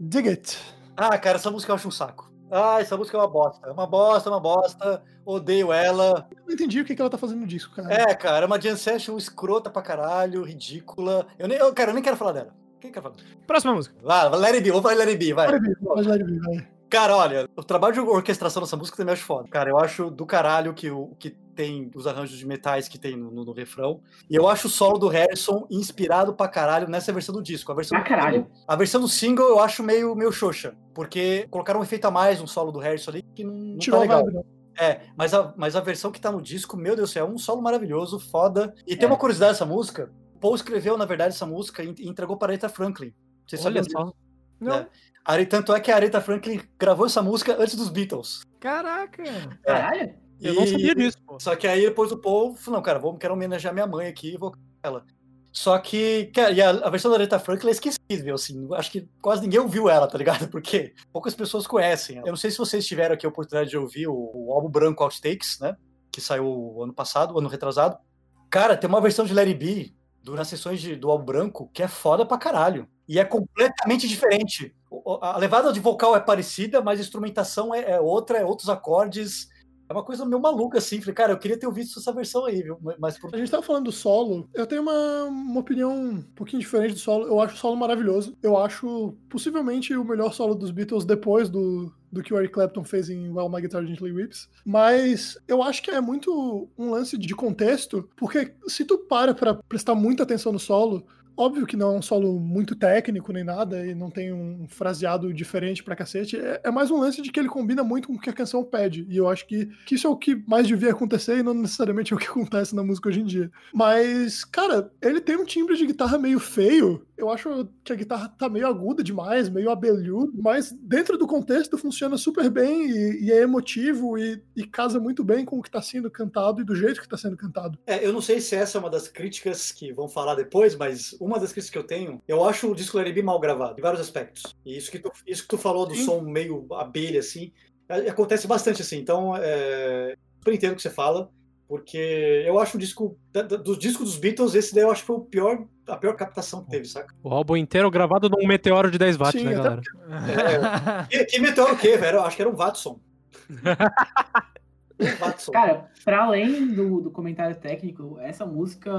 Dig It. Ah, cara, essa música eu acho um saco. Ah, essa música é uma bosta. É uma bosta, uma bosta. Odeio ela. Eu não entendi o que, que ela tá fazendo no disco, cara. É, cara, é uma jam session escrota pra caralho, ridícula. Eu, nem, eu, cara, eu nem quero falar dela. Quem quer falar? Próxima música. Vai, vai, let it be, vou falar let it be, vai. Vai, vai, vai, vai, vai. Cara, olha, o trabalho de orquestração dessa música também acho foda. Cara, eu acho do caralho que o que tem os arranjos de metais que tem no, no- no refrão. E eu acho o solo do Harrison inspirado pra caralho nessa versão do disco. A versão, Pra caralho. a versão do single eu acho meio, meio xoxa. Porque colocaram um efeito a mais no solo do Harrison ali que não, não tá Tirou a legal. vibe, né? É, mas a, mas a versão que tá no disco, meu Deus do céu, é um solo maravilhoso, foda. E tem uma curiosidade dessa música. Paul escreveu, na verdade, essa música e entregou para a Aretha Franklin. Vocês Olha sabiam só. Não. É. Are- Tanto é que a Aretha Franklin gravou essa música antes dos Beatles. Caraca. Caralho. Eu não E- sabia disso, pô. Só que aí depois o Paul falou, não, cara, vou, quero homenagear minha mãe aqui e vou com ela. Só que, cara, e a, a versão da Aretha Franklin é esquecível, assim. Acho que quase ninguém ouviu ela, tá ligado? Porque poucas pessoas conhecem. Eu não sei se vocês tiveram aqui a oportunidade de ouvir o, o álbum branco Outtakes, né? Que saiu ano passado, ano retrasado. Cara, tem uma versão de It Be do- nas sessões de- do álbum branco que é foda pra caralho. E é completamente diferente. A levada de vocal é parecida, mas a instrumentação é, é outra, é outros acordes. É uma coisa meio maluca, assim. Falei, cara, eu queria ter ouvido essa versão aí, viu? Mas por A gente tava falando do solo. Eu tenho uma, uma opinião um pouquinho diferente do solo. Eu acho o solo maravilhoso. Eu acho possivelmente o melhor solo dos Beatles depois do, do que o Eric Clapton fez em While My Guitar Gently Weeps. Mas eu acho que é muito um lance de contexto, porque se tu para pra prestar muita atenção no solo, Óbvio que não é um solo muito técnico nem nada, e não tem um fraseado diferente pra cacete. É, é mais um lance de que ele combina muito com o que a canção pede. E eu acho que, que isso é o que mais devia acontecer e não necessariamente é o que acontece na música hoje em dia. Mas, cara, ele tem um timbre de guitarra meio feio. Eu acho que a guitarra tá meio aguda demais, meio abelhudo, mas dentro do contexto funciona super bem e, e é emotivo e, e casa muito bem com o que tá sendo cantado e do jeito que tá sendo cantado. É, eu não sei se essa é uma das críticas que vão falar depois, mas uma das críticas que eu tenho, eu acho o disco Larry mal gravado, em vários aspectos. E isso que tu, isso que tu falou do Sim. som meio abelha, assim, é, acontece bastante assim. Então, é, super entendo o que você fala, porque eu acho o disco, dos discos dos Beatles, esse daí eu acho que foi o pior, a pior captação que teve, saca? O álbum inteiro gravado num meteoro de 10 watts, Sim, né, até galera? Que, que meteoro o quê, velho? Eu acho que era um Watson. um Watson. Cara, pra além do, do comentário técnico, essa música,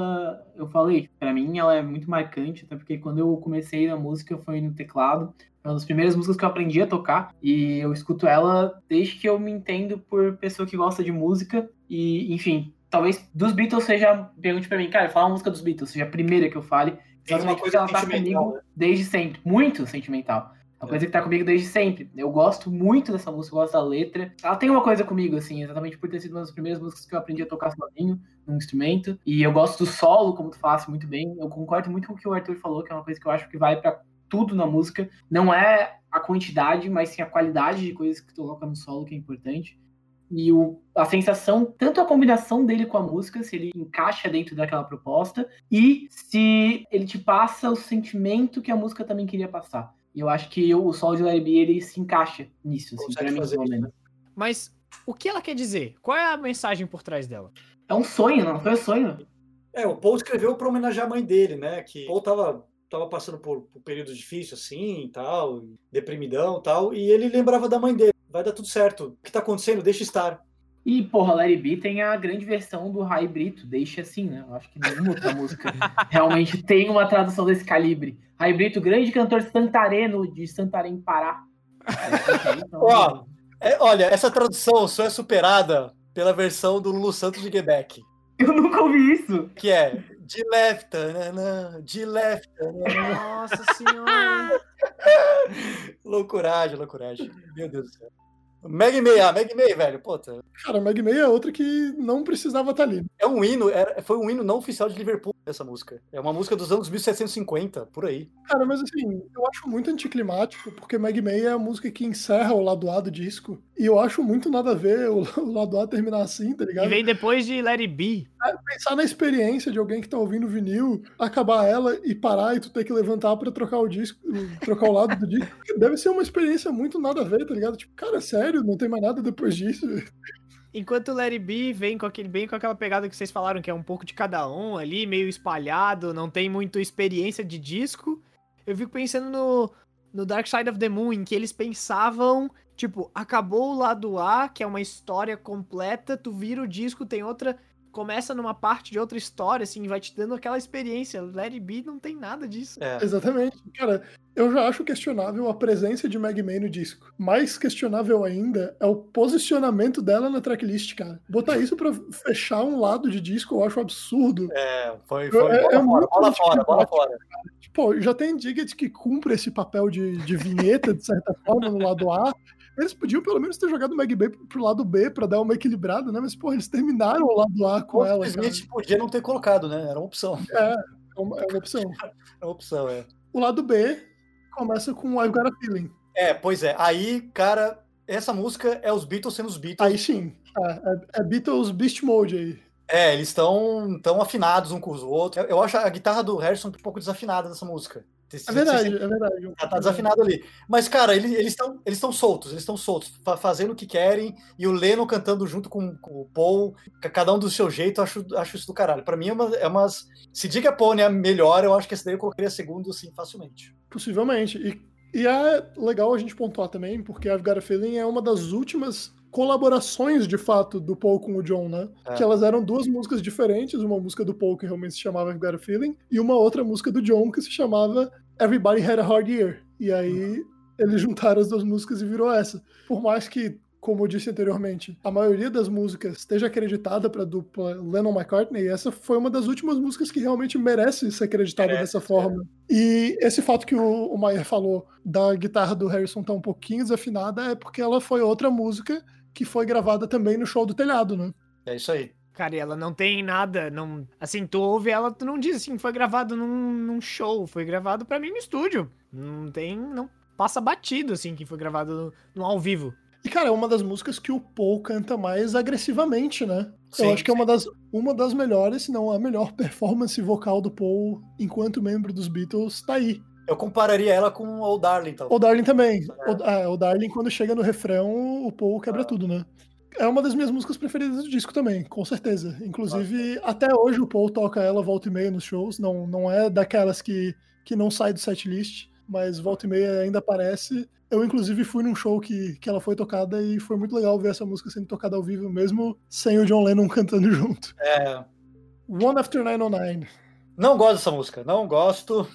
eu falei, pra mim ela é muito marcante, até porque quando eu comecei na música foi no teclado. É uma das primeiras músicas que eu aprendi a tocar. E eu escuto ela desde que eu me entendo por pessoa que gosta de música. E, enfim, talvez dos Beatles seja. Pergunte pra mim, cara, fala uma música dos Beatles, seja a primeira que eu fale. Tem uma coisa ela tá comigo né? desde sempre. Muito sentimental. É uma coisa que tá comigo desde sempre. Eu gosto muito dessa música, eu gosto da letra. Ela tem uma coisa comigo, assim, exatamente por ter sido uma das primeiras músicas que eu aprendi a tocar sozinho num instrumento. E eu gosto do solo, como tu falasse muito bem. Eu concordo muito com o que o Arthur falou, que é uma coisa que eu acho que vai pra tudo na música. Não é a quantidade, mas sim a qualidade de coisas que tu coloca no solo que é importante. E o, a sensação, tanto a combinação dele com a música, se ele encaixa dentro daquela proposta, e se ele te passa o sentimento que a música também queria passar. E eu acho que o solo de Larry B, ele se encaixa nisso, assim, pra mim, fazer pelo isso, menos. Mas o que ela quer dizer? Qual é a mensagem por trás dela? É um sonho, não foi um sonho? É, o Paul escreveu para homenagear a mãe dele, né? Que o Paul tava, tava passando por, por um período difícil, assim, e tal, deprimidão e tal, e ele lembrava da mãe dele. Vai dar tudo certo. O que tá acontecendo? Deixa estar. E, porra, Larry B tem a grande versão do Rai Brito, deixa assim, né? Eu acho que nenhuma outra música realmente tem uma tradução desse calibre. Rai Brito, grande cantor santareno de Santarém, Pará. Então, Ó. É, olha, essa tradução só é superada pela versão do Lulu Santos de Quebec, Eu nunca ouvi isso. que é de left, tanana, de left. tanana. Nossa senhora! loucuragem, loucuragem. Meu Deus do céu. Meg May, ah, Meg May, velho, puta. Cara, Meg May é outra que não precisava estar ali. É um hino, é- foi um hino não oficial de Liverpool. Essa música. É uma música dos anos 1750, por aí. Cara, mas assim, eu acho muito anticlimático, porque Meg May é a música que encerra o lado A do disco. E eu acho muito nada a ver o, o lado A terminar assim, tá ligado? E vem depois de Let It Be. É, pensar na experiência de alguém que tá ouvindo vinil, acabar ela e parar e tu ter que levantar pra trocar o disco, trocar o lado do disco. Deve ser uma experiência muito nada a ver, tá ligado? Tipo, cara, sério, não tem mais nada depois disso. Enquanto o Larry B vem com aquele bem com aquela pegada que vocês falaram, que é um pouco de cada um ali, meio espalhado, não tem muito experiência de disco. Eu fico pensando no, no Dark Side of the Moon, em que eles pensavam, tipo, acabou o lado A, que é uma história completa, tu vira o disco, tem outra começa numa parte de outra história, assim, vai te dando aquela experiência. It Be não tem nada disso. É. Exatamente. Cara, eu já acho questionável a presença de Meg May no disco. Mais questionável ainda é o posicionamento dela na tracklist, cara. Botar isso pra fechar um lado de disco eu acho absurdo. É, foi, foi É- bola, é fora, muito bola fora, bola fora. Pô, já tem Digit que cumpre esse papel de, de vinheta, de certa forma, no lado A. Eles podiam pelo menos ter jogado o Meg Bay pro lado B pra dar uma equilibrada, né? Mas, pô, eles terminaram o lado A com ela. Simplesmente podia não ter colocado, né? Era uma opção. É uma, é uma opção. Era uma opção, é. O lado B começa com I've Got a Feeling. É, pois é. Aí, cara, essa música é os Beatles sendo os Beatles. Aí sim. É, é- é Beatles Beast Mode aí. É, eles estão tão afinados um com os outros. Eu, eu acho a guitarra do Harrison um pouco desafinada nessa música. É verdade, é verdade. Tá, tá desafinado ali. Mas, cara, ele- eles estão eles soltos, eles estão soltos, fa- fazendo o que querem, e o Leno cantando junto com, com o Paul, ca- cada um do seu jeito, acho, acho isso do caralho. Pra mim é, uma, é umas. Se Diga Paul é a melhor, eu acho que esse daí eu colocaria segundo, assim, facilmente. Possivelmente. E, e é legal a gente pontuar também, porque I've Got a Feeling é uma das últimas colaborações, de fato, do Paul com o John, né? É. Que elas eram duas músicas diferentes, uma música do Paul que realmente se chamava I've Got a Feeling, e uma outra música do John que se chamava Everybody Had a Hard Year. E aí eles juntaram as duas músicas e virou essa. Por mais que, como eu disse anteriormente, a maioria das músicas esteja acreditada para dupla Lennon-McCartney, essa foi uma das últimas músicas que realmente merece ser acreditada dessa forma. E esse fato que o, o Maier falou da guitarra do Harrison estar um pouquinho desafinada é porque ela foi outra música que foi gravada também no show do telhado, né? É isso aí. Cara, e ela não tem nada, não. Assim, tu ouve ela, tu não diz assim, foi gravado num, num show, foi gravado pra mim no estúdio. Não tem. Não passa batido, assim, que foi gravado no, no ao vivo. E, cara, é uma das músicas que o Paul canta mais agressivamente, né? Sim, Eu acho que é uma das, uma das melhores, se não a melhor performance vocal do Paul enquanto membro dos Beatles tá aí. Eu compararia ela com o Old Darling, talvez. O Darling também. O, é, o Darling, quando chega no refrão, o Paul quebra tudo, né? É uma das minhas músicas preferidas do disco também, com certeza. Inclusive, até hoje o Paul toca ela volta e meia nos shows. Não, não é daquelas que, que não sai do setlist, mas volta e meia ainda aparece. Eu, inclusive, fui num show que, que ela foi tocada e foi muito legal ver essa música sendo tocada ao vivo, mesmo sem o John Lennon cantando junto. É, One After 909. não gosto dessa música, não gosto.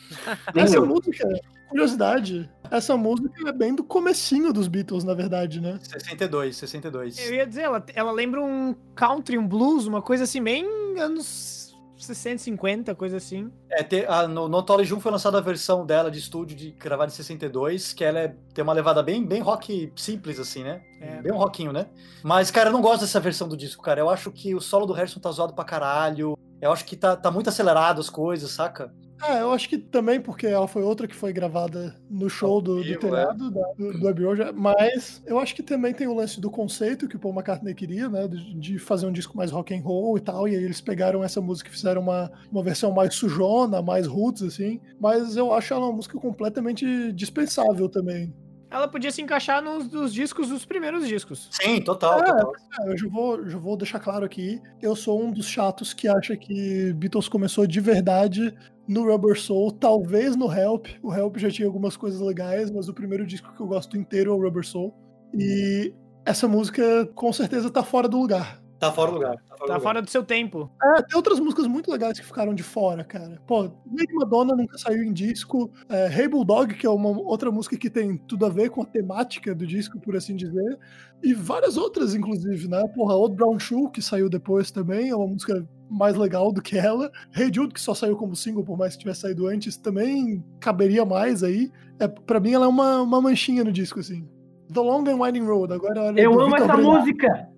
Essa música, curiosidade, essa música é bem do comecinho dos Beatles, na verdade, né? 62, 62. Eu ia dizer, ela, ela lembra um country, um blues, uma coisa assim, bem anos 60, 50, coisa assim. É, te- a- no, no Anthology 1 foi lançada a versão dela de estúdio de gravada em 62, que ela é- tem uma levada bem, bem rock simples, assim, né? É. Bem um rockinho, né? Mas, cara, eu não gosto dessa versão do disco, cara. Eu acho que o solo do Harrison tá zoado pra caralho. Eu acho que tá, tá muito acelerado as coisas, saca? É, eu acho que também porque ela foi outra que foi gravada no show do, do telhado, da- do, do Abbey Road, mas eu acho que também tem o lance do conceito que o Paul McCartney queria, né, de, de fazer um disco mais rock and roll e tal, e aí eles pegaram essa música e fizeram uma, uma versão mais sujona, mais roots, assim, mas eu acho ela uma música completamente dispensável também. Ela podia se encaixar nos, nos discos dos primeiros discos. Sim, total, É, total. É, eu já vou, já vou deixar claro aqui, eu sou um dos chatos que acha que Beatles começou de verdade no Rubber Soul, talvez no Help. O Help já tinha algumas coisas legais, mas o primeiro disco que eu gosto inteiro é o Rubber Soul. E essa música com certeza tá fora do lugar. Tá fora do lugar. Tá fora do Tá lugar. fora do seu tempo. É, tem outras músicas muito legais que ficaram de fora, cara. Pô, Make Madonna nunca saiu em disco. É, hey Bulldog, que é uma outra música que tem tudo a ver com a temática do disco, por assim dizer. E várias outras, inclusive, né? Porra, Old Brown Shoe, que saiu depois também, é uma música mais legal do que ela. Hey Jude, que só saiu como single, por mais que tivesse saído antes, também caberia mais aí. É, pra mim, ela é uma, uma manchinha no disco, assim. The Long and Winding Road, agora é Eu do amo Vitor essa brilhar. música.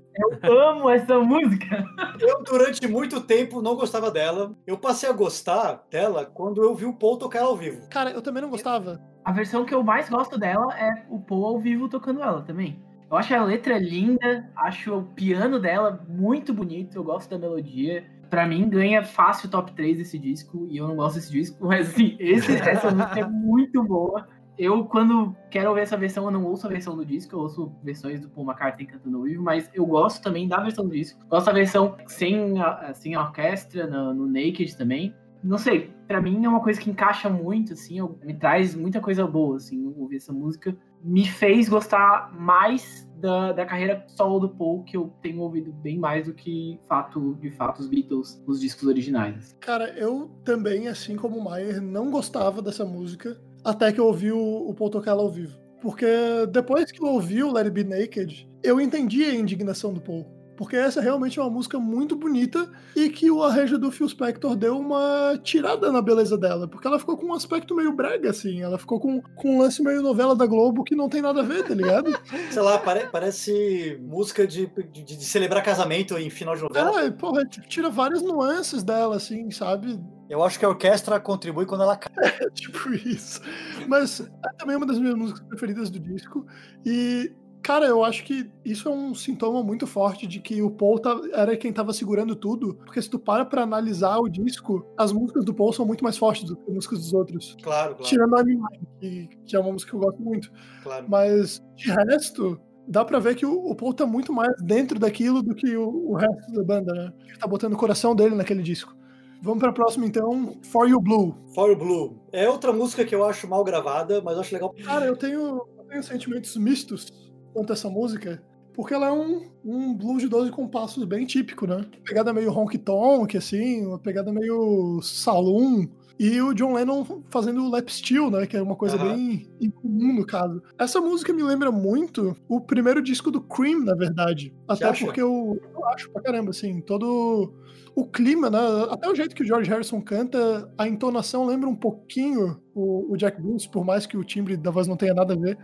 Eu amo essa música. Eu, durante muito tempo, não gostava dela. Eu passei a gostar dela quando eu vi o Paul tocar ela ao vivo. Cara, eu também não gostava. A versão que eu mais gosto dela é o Paul ao vivo tocando ela também. Eu acho a letra linda, acho o piano dela muito bonito, eu gosto da melodia. Pra mim, ganha fácil o top 3 desse disco, e eu não gosto desse disco, mas assim, esse, essa música é muito boa. Eu, quando quero ouvir essa versão, eu não ouço a versão do disco, eu ouço versões do Paul McCartney cantando ao vivo, mas eu gosto também da versão do disco. Gosto da versão sem a, sem a orquestra, no, no Naked também. Não sei, pra mim é uma coisa que encaixa muito, assim, eu- me traz muita coisa boa, assim, ouvir essa música. Me fez gostar mais da, da carreira solo do Paul, que eu tenho ouvido bem mais do que, fato, de fato, os Beatles, os discos originais. Cara, eu também, assim como o Maier, não gostava dessa música até que eu ouvi o, o Paul tocar ela ao vivo. Porque depois que eu ouvi o Let It Be Naked, eu entendi a indignação do Paul. Porque essa realmente é uma música muito bonita e que o arranjo do Phil Spector deu uma tirada na beleza dela. Porque ela ficou com um aspecto meio brega, assim. Ela ficou com, com um lance meio novela da Globo que não tem nada a ver, tá ligado? Sei lá, pare- parece música de, de, de celebrar casamento em final de novela. É, porra, tira várias nuances dela, assim, sabe? Eu acho que a orquestra contribui quando ela cai. É tipo isso. Mas é também uma das minhas músicas preferidas do disco. E, cara, eu acho que isso é um sintoma muito forte de que o Paul tá- era quem tava segurando tudo. Porque se tu para pra analisar o disco, as músicas do Paul são muito mais fortes do que as músicas dos outros. Claro, claro, Tirando a Animal, que, que é uma música que eu gosto muito. claro. Mas, de resto, dá pra ver que o, o Paul tá muito mais dentro daquilo do que o, o resto da banda, né? Ele tá botando o coração dele naquele disco. Vamos pra próxima, então. For You Blue. For Blue. É outra música que eu acho mal gravada, mas eu acho legal. Cara, eu tenho, eu tenho sentimentos mistos quanto a essa música, porque ela é um, um blues de 12 compassos bem típico, né? Pegada meio honky-tonk, assim, uma pegada meio saloon. E o John Lennon fazendo o lap steel, né? Que é uma coisa Aham. bem incomum no caso. Essa música me lembra muito o primeiro disco do Cream, na verdade. Até porque eu, eu acho pra caramba, assim, todo o clima, né? Até o jeito que o George Harrison canta, a entonação lembra um pouquinho o, o Jack Bruce, por mais que o timbre da voz não tenha nada a ver.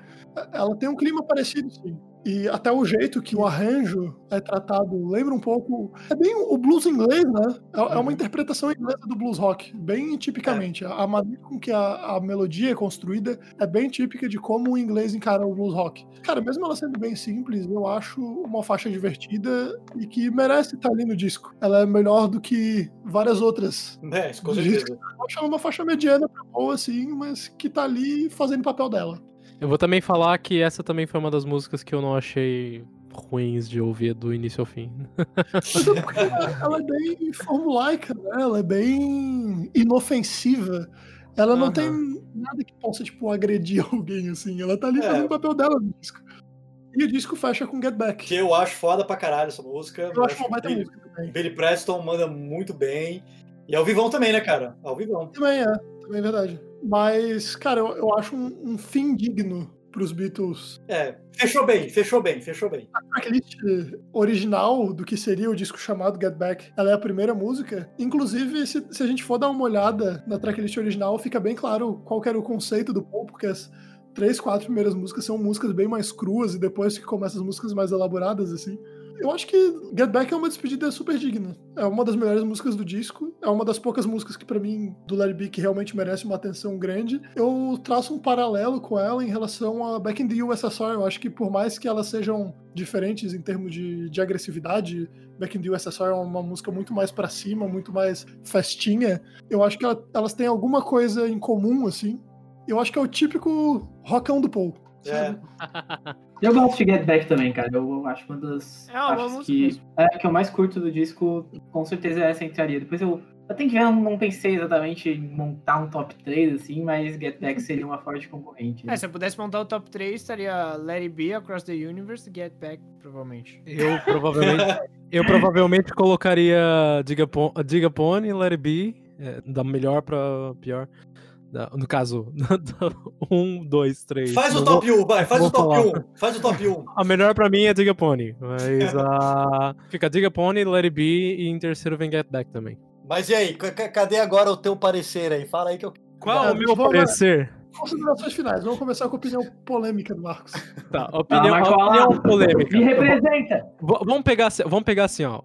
Ela tem um clima parecido, sim. E até o jeito que o arranjo é tratado lembra um pouco. É bem o blues inglês, né? É, é uma interpretação inglesa do blues rock, bem tipicamente. A, a maneira com que a, a melodia é construída é bem típica de como o inglês encara o blues rock. Cara, mesmo ela sendo bem simples, eu acho uma faixa divertida e que merece estar ali no disco. Ela é melhor do que várias outras. É, com certeza. Eu acho ela uma faixa mediana pra boa, assim, mas que tá ali fazendo o papel dela. Eu vou também falar que essa também foi uma das músicas que eu não achei ruins de ouvir do início ao fim. Mas é porque ela, é bem formulaica, né? Ela é bem inofensiva. Ela não Aham. tem nada que possa, tipo, agredir alguém, assim. Ela tá ali É. fazendo o papel dela no disco. E o disco fecha com Get Back. Que eu acho foda pra caralho essa música. Eu acho uma baita Billy, música também. Billy Preston manda muito bem. E ao vivão também, né, cara? Ao vivão. Também é, também é verdade. Mas, cara, eu, eu acho um, um fim digno pros Beatles. É, fechou bem, fechou bem, fechou bem. A tracklist original do que seria o disco chamado Get Back, ela é a primeira música. Inclusive, se, se a gente for dar uma olhada na tracklist original, fica bem claro qual era o conceito do Paul, porque as três, quatro primeiras músicas são músicas bem mais cruas e depois que começam as músicas mais elaboradas, assim. Eu acho que Get Back é uma despedida super digna. É uma das melhores músicas do disco. É uma das poucas músicas que, pra mim, do Larry B, que realmente merece uma atenção grande. Eu traço um paralelo com ela em relação a Back in the USSR. Eu acho que, por mais que elas sejam diferentes em termos de, de agressividade, Back in the USSR é uma música muito mais pra cima, muito mais festinha. Eu acho que ela- elas têm alguma coisa em comum, assim. Eu acho que é o típico rockão do Paul. É? Eu gosto de Get Back também, cara. Eu acho uma das É uma música que, é, que eu mais curto do disco. Com certeza essa entraria. Depois eu, eu tenho que ver, eu não pensei exatamente em montar um top 3, assim, mas Get Back seria uma forte concorrente. né? É, se eu pudesse montar o top 3, estaria Let It Be, Across the Universe e Get Back, provavelmente. Eu provavelmente, eu provavelmente colocaria Diga, Pon- Diga Pony, Let It Be, é, da melhor pra pior. No caso, um, dois, três. Faz o top 1, vai, faz o top falar. 1. Faz o top 1. A melhor pra mim é Diga Pony, mas a fica Diga Pony, Let It Be e em terceiro vem Get Back também. Mas e aí, ca- ca- cadê agora o teu parecer aí? Fala aí que eu. Qual É, o meu parecer? Considerações finais. Vamos começar com a opinião polêmica do Marcos. Tá, opinião, Marco, opinião olha lá. polêmica. Me representa. Vamos, pegar, assim- vamos pegar assim, ó.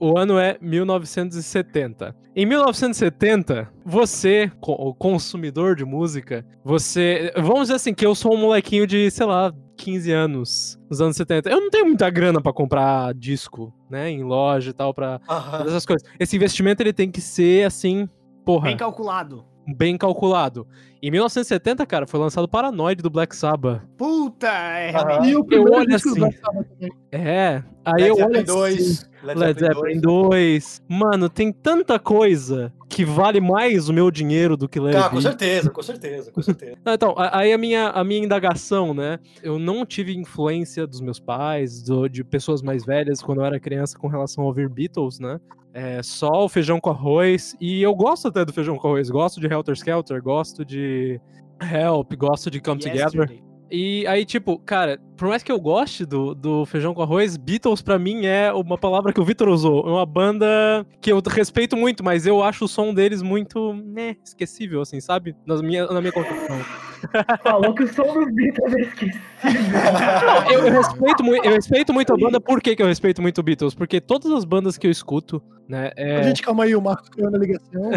O ano é 1970. Em 1970, você, o consumidor de música, você. Vamos dizer assim, que eu sou um molequinho de, sei lá, 15 anos, nos anos 70. Eu não tenho muita grana pra comprar disco, né, em loja e tal, pra todas essas coisas. Esse investimento ele tem que ser assim, porra, Bem calculado. bem calculado. Em 1970, cara, foi lançado Paranoid do Black Sabbath. Puta, é realmente. E o primeiro olho disco do assim. Black Sabbath também. É, aí Led eu olho assim, 2. Led Zeppelin 2. Mano, tem tanta coisa que vale mais o meu dinheiro do que Led Ah, com certeza, com certeza, com certeza. Não, Então, a- aí a minha, a minha indagação, né? Eu não tive influência dos meus pais, do- de pessoas mais velhas quando eu era criança com relação a ouvir Beatles, né? É só o feijão com arroz. E eu gosto até do feijão com arroz. Gosto de Helter Skelter, gosto de Help, gosto de Come Together. E aí, tipo, cara, por mais que eu goste do, do feijão com arroz, Beatles pra mim é uma palavra que o Vitor usou. É uma banda que eu respeito muito, mas eu acho o som deles muito, né, esquecível, assim, sabe? Na minha, na minha concepção. Falou que o som dos Beatles é esquecido. Não, eu, eu respeito muito, eu respeito muito a banda. Por que, que eu respeito muito o Beatles? Porque todas as bandas que eu escuto, né, é... Gente, calma aí, o Marcos caiu na ligação.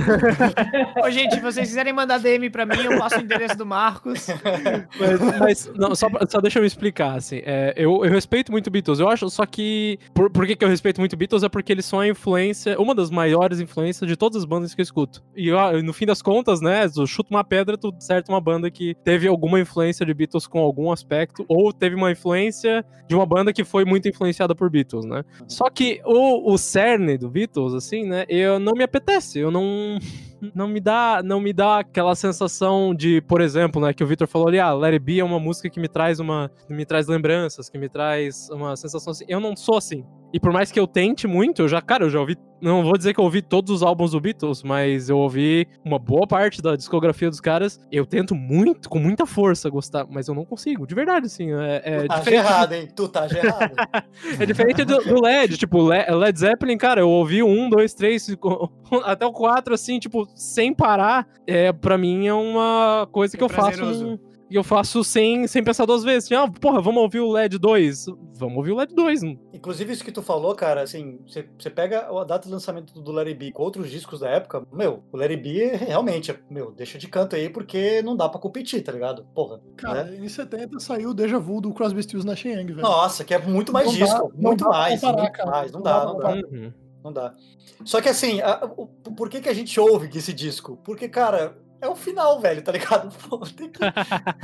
Ô, gente, se vocês quiserem mandar DM pra mim, eu passo o endereço do Marcos. Mas, mas, não, só, só deixa eu me explicar, assim. é, eu, eu respeito muito Beatles. Eu acho só que. Por, por que, que eu respeito muito Beatles? É porque eles são a influência, uma das maiores influências de todas as bandas que eu escuto. E ó, no fim das contas, né? Tu chuta uma pedra, tu certa uma banda que teve alguma influência de Beatles com algum aspecto, ou teve uma influência de uma banda que foi muito influenciada por Beatles, né? Só que o, o cerne do Beatles, assim, né? Eu não me apetece. Eu não não me dá não me dá aquela sensação de, por exemplo, né, que o Victor falou ali, ah, It Be é uma música que me traz uma me traz lembranças, que me traz uma sensação assim. Eu não sou assim. E por mais que eu tente muito, eu já, cara, eu já ouvi, não vou dizer que eu ouvi todos os álbuns do Beatles, mas eu ouvi uma boa parte da discografia dos caras. Eu tento muito, com muita força gostar, mas eu não consigo, de verdade, assim, é, é tu tá diferente errado, hein? Tu tá errado. é diferente do, do LED, tipo, Le- Led Zeppelin, cara, eu ouvi um, dois, três, até o quatro, assim, tipo, sem parar. É, pra mim é uma coisa É que eu faço. Que eu faço sem, sem pensar duas vezes. Ah, porra, vamos ouvir o LED 2. Vamos ouvir o LED 2. Inclusive, isso que tu falou, cara, assim, você pega a data de lançamento do Larry B com outros discos da época, meu, o Larry B realmente, meu, deixa de canto aí porque não dá pra competir, tá ligado? Porra. Cara, né? em 70 saiu o Deja Vu do Crosby, Stills Nash Young, velho. Nossa, que é muito mais Não dá- disco, não muito dá pra mais, comparar, muito cara. mais, não Não dá, dá pra não dá. Uhum. Não dá. Só que assim, a- o- por que, que a gente ouve esse disco? Porque, cara, é o final, velho, tá ligado? Pô, que-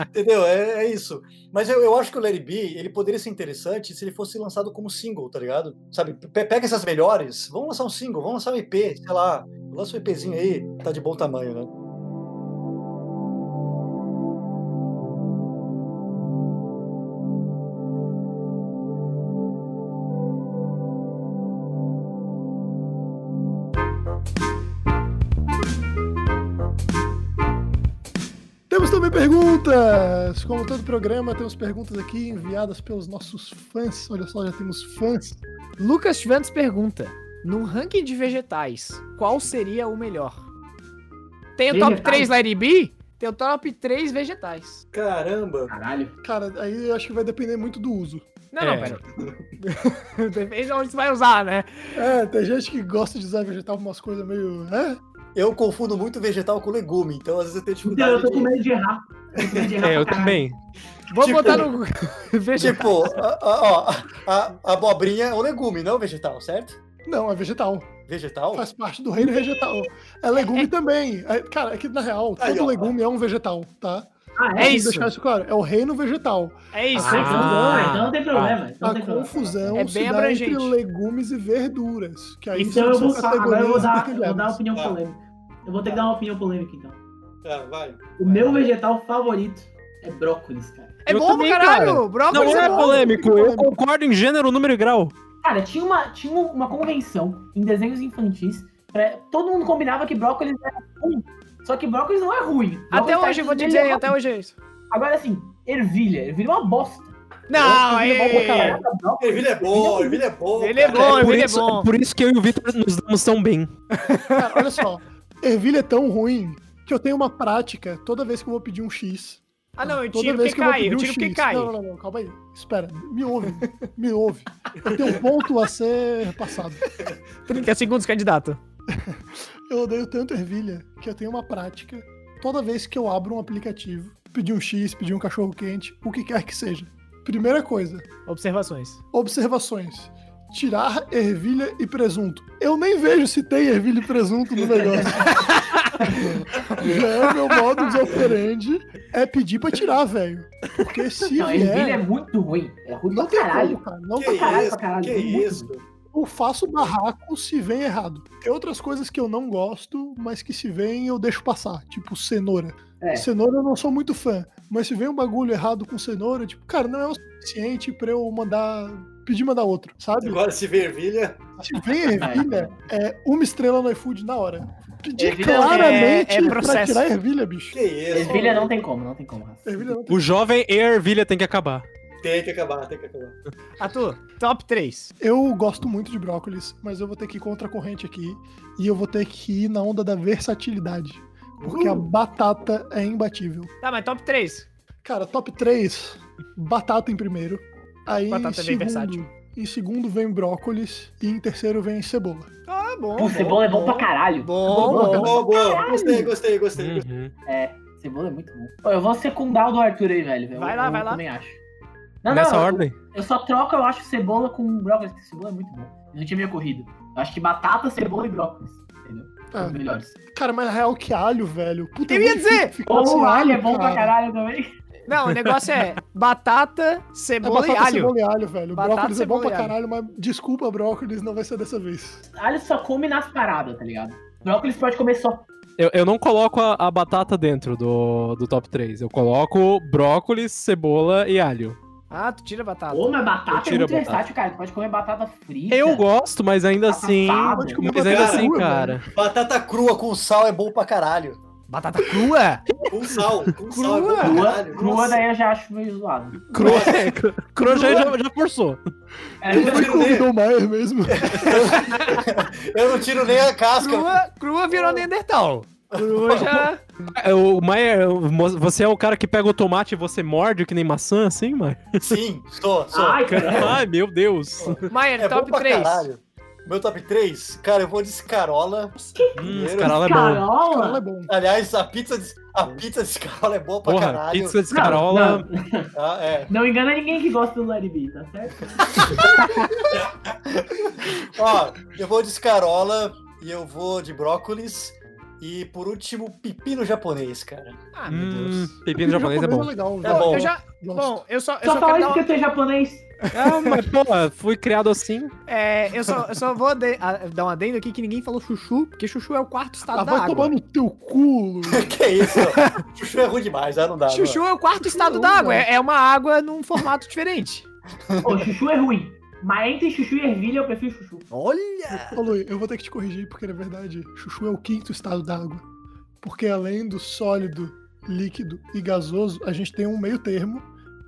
Entendeu? É, é isso. Mas eu, eu acho que o Larry B, ele poderia ser interessante se ele fosse lançado como single, tá ligado? Sabe, pe- pega essas melhores, vamos lançar um single, vamos lançar um EP, sei lá, lança um EPzinho aí, tá de bom tamanho, né? Perguntas! Como todo programa, temos perguntas aqui enviadas pelos nossos fãs. Olha só, já temos fãs. Lucas Schwantz pergunta: Num ranking de vegetais, qual seria o melhor? Tem o top Vegetais? 3 Larry B? Tem o top 3 vegetais. Caramba! Caralho. Cara, aí eu acho que vai depender muito do uso. Não, É. não, pera. Depende de onde você vai usar, né? É, tem gente que gosta de usar vegetal pra umas coisas meio. É? Eu confundo muito vegetal com legume, então às vezes eu tenho Então, dificuldade eu tô com medo de errar. Eu tô com medo de errar É, eu também. Vou Tipo- botar no vegetal. Tipo, a, a- ó, a, a abobrinha é um legume, não vegetal, certo? Não, é vegetal. Vegetal? Faz parte do reino vegetal. É legume também. É, cara, é que na real, Aí, todo ó. legume é um vegetal, tá? Ah, É é? Isso. deixar isso claro. É o reino vegetal. É isso. Ah, então, Ah. não, então não tem problema. então A não tem problema. confusão É se bem abrangente. entre legumes e verduras. Que aí Então eu vou agora eu vou dar, vou dar opinião Tá. polêmica. Eu vou ter que dar uma opinião polêmica então. Tá, vai. O meu vegetal favorito é brócolis, cara. É Eu bom também, caralho. cara. Brócolis Não é é bom. polêmico, eu concordo em gênero, número e grau. Cara, tinha uma, tinha uma convenção em desenhos infantis. pra- todo mundo combinava que brócolis era ruim. Só que brócolis não é ruim. Até hoje, eu vou te dizer, até hoje é isso. Agora assim, ervilha. Ervilha é uma bosta. Não, Ervilha é bom pra aí. caralho, brócolis- Ervilha é bom, ervilha é bom. Ele é bom, ervilha é isso, bom. por isso que eu e o Vitor nos damos tão bem. Cara, olha só. Ervilha é tão ruim que eu tenho uma prática toda vez que eu vou pedir um X. Ah, não, eu Toda tiro vez porque que eu vou cai, pedir eu um tiro porque X. cai. Não, não, não, calma aí. Espera, me ouve, me ouve. Eu tenho um ponto a ser passado. 30 segundos, candidato. Eu odeio tanto ervilha que eu tenho uma prática toda vez que eu abro um aplicativo, pedir um X, pedir um cachorro quente, o que quer que seja. Primeira coisa, Observações. observações. Tirar ervilha e presunto. Eu nem vejo se tem ervilha e presunto no negócio. Já é meu modo de operandi é pedir pra tirar, velho. Porque se Não, ervilha é vier, muito ruim. É ruim não pra tem caralho. como, cara. Não Que tem pra caralho, isso, pra caralho. que é muito isso? ruim. Eu faço barraco se vem errado. Tem outras coisas que eu não gosto, mas que se vem eu deixo passar. Tipo cenoura. É. Cenoura eu não sou muito fã. Mas se vem um bagulho errado com cenoura, tipo, cara, não é o suficiente pra eu mandar. pedir mandar outro, sabe? Agora se vê ervilha. Se vem ervilha, é uma estrela no iFood na hora. Pedir Ervilha claramente é- é pra processo. tirar ervilha, bicho. Que isso? Ervilha não tem como, não tem como. Rafa. Ervilha não tem. O jovem e a ervilha tem que acabar. Tem que acabar, tem que acabar. Arthur, top 3. Eu gosto muito de brócolis, mas eu vou ter que ir contra a corrente aqui. E eu vou ter que ir na onda da versatilidade. Porque a batata é imbatível. Tá, mas top 3. Cara, top 3, batata em primeiro. Aí Batata é em bem segundo, versátil. em segundo vem brócolis e em terceiro vem cebola. Ah, bom. Pô, cebola é bom pra caralho. Bom, bom, bom. Boa, boa. Gostei, gostei, gostei. Uhum. Cebola é muito bom. Eu vou secundar o do Arthur aí, velho. Eu- Vai lá, eu vai lá. também acho. Não, Nessa não, ordem? Eu só troco, eu acho, cebola com brócolis, porque cebola é muito bom. Eu não tinha me ocorrido. Eu acho que batata, cebola e brócolis. Entendeu? São os melhores. cara, mas na real que alho, velho. Puta, Eu é ia dizer! Ou alho é bom cara. pra caralho também. Não, o negócio é batata, É cebola e batata, alho. cebola e alho, velho. Batata, brócolis é bom pra e alho. caralho, mas desculpa, brócolis, não vai ser dessa vez. Alho só come nas paradas, tá ligado? Brócolis pode comer só. Eu, eu não coloco a, a batata dentro do, do top 3. Eu coloco brócolis, cebola e alho. Ah, tu tira batata. Pô, mas Eu batata é tiro muito batata. versátil, cara. Tu pode comer batata frita. Eu gosto, mas ainda Batata assim. Pode comer Mas ainda batata assim, crua, cara. Batata crua com sal é bom pra caralho. Batata crua? Com sal, com sal é bom pra Crua, caralho. crua Nossa. daí eu já acho meio zoado. Crua, é, cru- crua já, já, já forçou. É, Quem foi que convidou o Maier mesmo? Eu não tiro nem a casca. Crua, crua virou Neandertal. Crua já... É, O Maier, você é o cara que pega o tomate e você morde que nem maçã, assim, Maier? Sim, sou, sou. Ai, cara. Ai, meu Deus. Maier, é top pra 3. caralho. Meu top 3, cara, eu vou de escarola. Hum, escarola é bom. Carola é bom. Aliás, a pizza de, a pizza de escarola é boa pra Porra, caralho. pizza de escarola. Não, não, Ah, é. não engana ninguém que gosta do Larry B, tá certo? Ó, eu vou de escarola e eu vou de brócolis. E por último, pepino japonês, cara. Ah, meu Hum, Deus. pepino japonês é bom. legal, É bom. Eu já... Bom, eu só, eu Só só fala isso uma... tu é japonês. Ah, mas, pô, fui criado assim. É, eu só, eu só vou ade- a- dar um adendo aqui que ninguém falou chuchu, porque chuchu é o quarto estado Ah, da vai água. tomar no teu cu. que isso? Chuchu é ruim demais, já não dá. Chuchu não. é o quarto estado Não, da água, velho. é, é uma água num formato diferente. Ô, chuchu é ruim. Mas entre chuchu e ervilha, eu prefiro chuchu. Olha! Ô, Lui, eu vou ter que te corrigir, porque na verdade, chuchu é o quinto estado da água. Porque além do sólido, líquido e gasoso, a gente tem um meio termo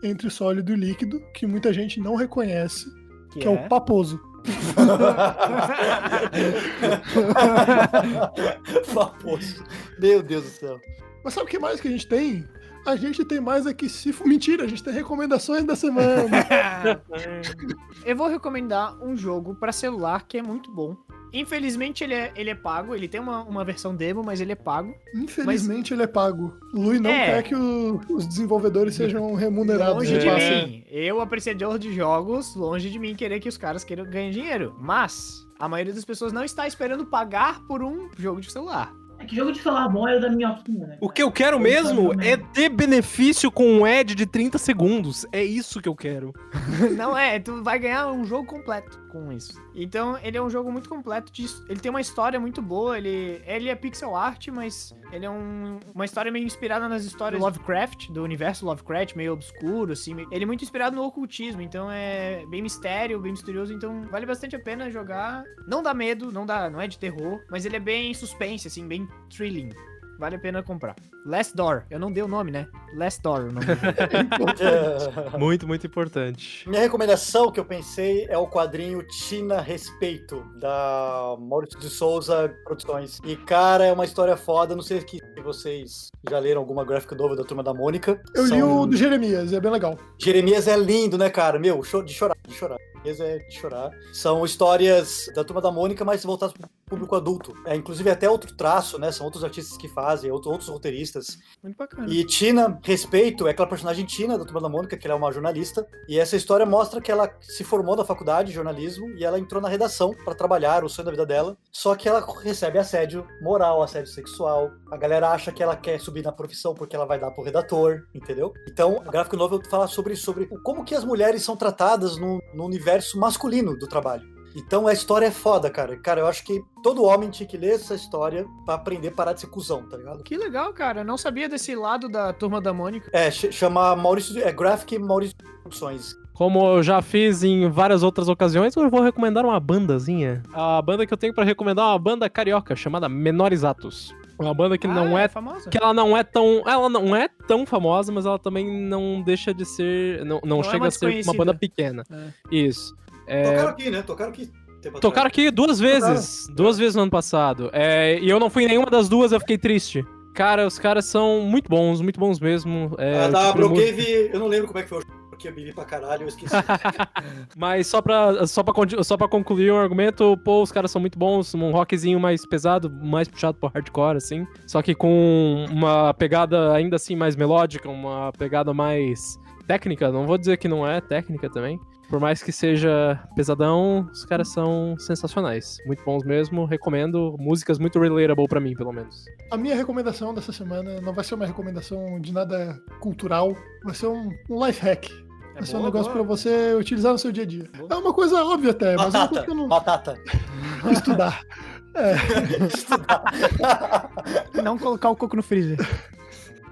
entre sólido e líquido, que muita gente não reconhece, que, é? o paposo. Paposo. Meu Deus do céu. Mas sabe o que mais que a gente tem? A gente tem mais aqui se... Mentira, a gente tem recomendações da semana. Eu vou recomendar um jogo pra celular que é muito bom. Infelizmente ele é, ele é pago, ele tem uma, uma versão demo, mas ele é pago. Infelizmente ele é pago. O Lui não É. quer que o- os desenvolvedores sejam remunerados. Longe É. de passa. mim. Eu, apreciador de jogos, longe de mim querer que os caras queiram ganhar dinheiro. Mas a maioria das pessoas não está esperando pagar por um jogo de celular. É que jogo de celular bom é o da minhoquinha, né? O que eu quero mesmo é ter benefício com um ad de 30 segundos. É isso que eu quero. Não é, tu vai ganhar um jogo completo com isso. Então, ele é um jogo muito completo. de- ele tem uma história muito boa. Ele, ele é pixel art, mas ele é um- uma história meio inspirada nas histórias do Lovecraft, do universo Lovecraft, meio obscuro, assim. Ele é muito inspirado no ocultismo, então é bem mistério, bem misterioso. Então, vale bastante a pena jogar. Não dá medo, não dá, não é de terror, mas ele é bem suspense, assim, bem thrilling. Vale a pena comprar. Last Door. Eu não dei o nome, né? Last Door. O nome jogo. Muito, muito importante. Minha recomendação que eu pensei é o quadrinho Tina Respeito, da Maurício de Souza Produções. E, cara, é uma história foda. Não sei que vocês já leram alguma graphic novel da Turma da Mônica. Eu li São- o do Jeremias, é bem legal. Jeremias é lindo, né, cara? Meu, de chorar, de chorar. É de chorar. São histórias da Turma da Mônica, mas voltadas para o público adulto. É, inclusive, até outro traço, né? São outros artistas que fazem, outro- outros roteiristas. Muito bacana. E Tina, respeito, é aquela personagem Tina da Turma da Mônica, que ela é uma jornalista. E essa história mostra que ela se formou na faculdade de jornalismo e ela entrou na redação para trabalhar, o sonho da vida dela. Só que ela recebe assédio moral, assédio sexual. A galera acha que ela quer subir na profissão porque ela vai dar pro redator, entendeu? Então, a Graphic Novel fala sobre, sobre como que as mulheres são tratadas no, no universo masculino do trabalho. Então a história é foda, cara. Cara, eu acho que todo homem tinha que ler essa história pra aprender a parar de ser cuzão, tá ligado? Que legal, cara. Eu não sabia desse lado da turma da Mônica. É, ch- chama Maurício. É Graphic Maurício Opções. Como eu já fiz em várias outras ocasiões, eu vou recomendar uma bandazinha. A banda que eu tenho pra recomendar é uma banda carioca chamada Menores Atos. Uma banda que não Ah, é famosa. que ela não é tão, ela não é tão famosa, mas ela também não deixa de ser, não, não, Não é chega uma a ser uma banda pequena. Isso. É, Tocaram aqui, né? Tocaram aqui. tocaram aqui duas vezes, duas vezes no ano passado. É, e eu não fui em nenhuma das duas, eu fiquei triste. Cara, os caras são muito bons, muito bons mesmo. É, Ah, da tipo música- Brocave, eu não lembro como é que foi o porque eu bebi pra caralho, eu esqueci. Mas só pra, só, pra, só pra concluir o argumento, pô, os caras são muito bons, um rockzinho mais pesado, mais puxado pro hardcore, assim. Só que com uma pegada ainda assim mais melódica, uma pegada mais técnica. Não vou dizer que não é técnica também. Por mais que seja pesadão, os caras são sensacionais. Muito bons mesmo, recomendo. Músicas muito relatable pra mim, pelo menos. A minha recomendação dessa semana não vai ser uma recomendação de nada cultural, vai ser um, um life hack. É Vai ser um boa, negócio boa. pra você utilizar no seu dia a dia. É uma coisa óbvia até, mas é uma coisa Batata, que eu não batata. vou estudar. Não colocar o coco no freezer.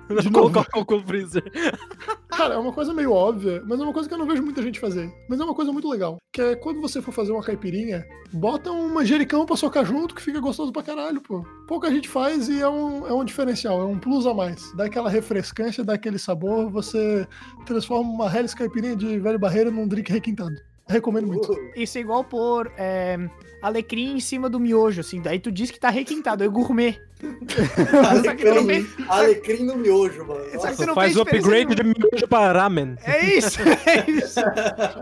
De colocar o coco no freezer. Cara, é uma coisa meio óbvia, mas é uma coisa que eu não vejo muita gente fazer. Mas é uma coisa muito legal. Que é quando você for fazer uma caipirinha, bota um manjericão pra socar junto, que fica gostoso pra caralho, pô. Pouca gente faz e é um, é um diferencial, é um plus a mais. Dá aquela refrescância, dá aquele sabor, você transforma uma Helles caipirinha de velho barreiro num drink requintado. Recomendo muito. Isso é igual pôr é, alecrim em cima do miojo, assim. Daí tu diz que tá requintado, é gourmet. Fez- Alecrim, alecrim no miojo, mano. Faz o upgrade de miojo para ramen. É isso, é isso.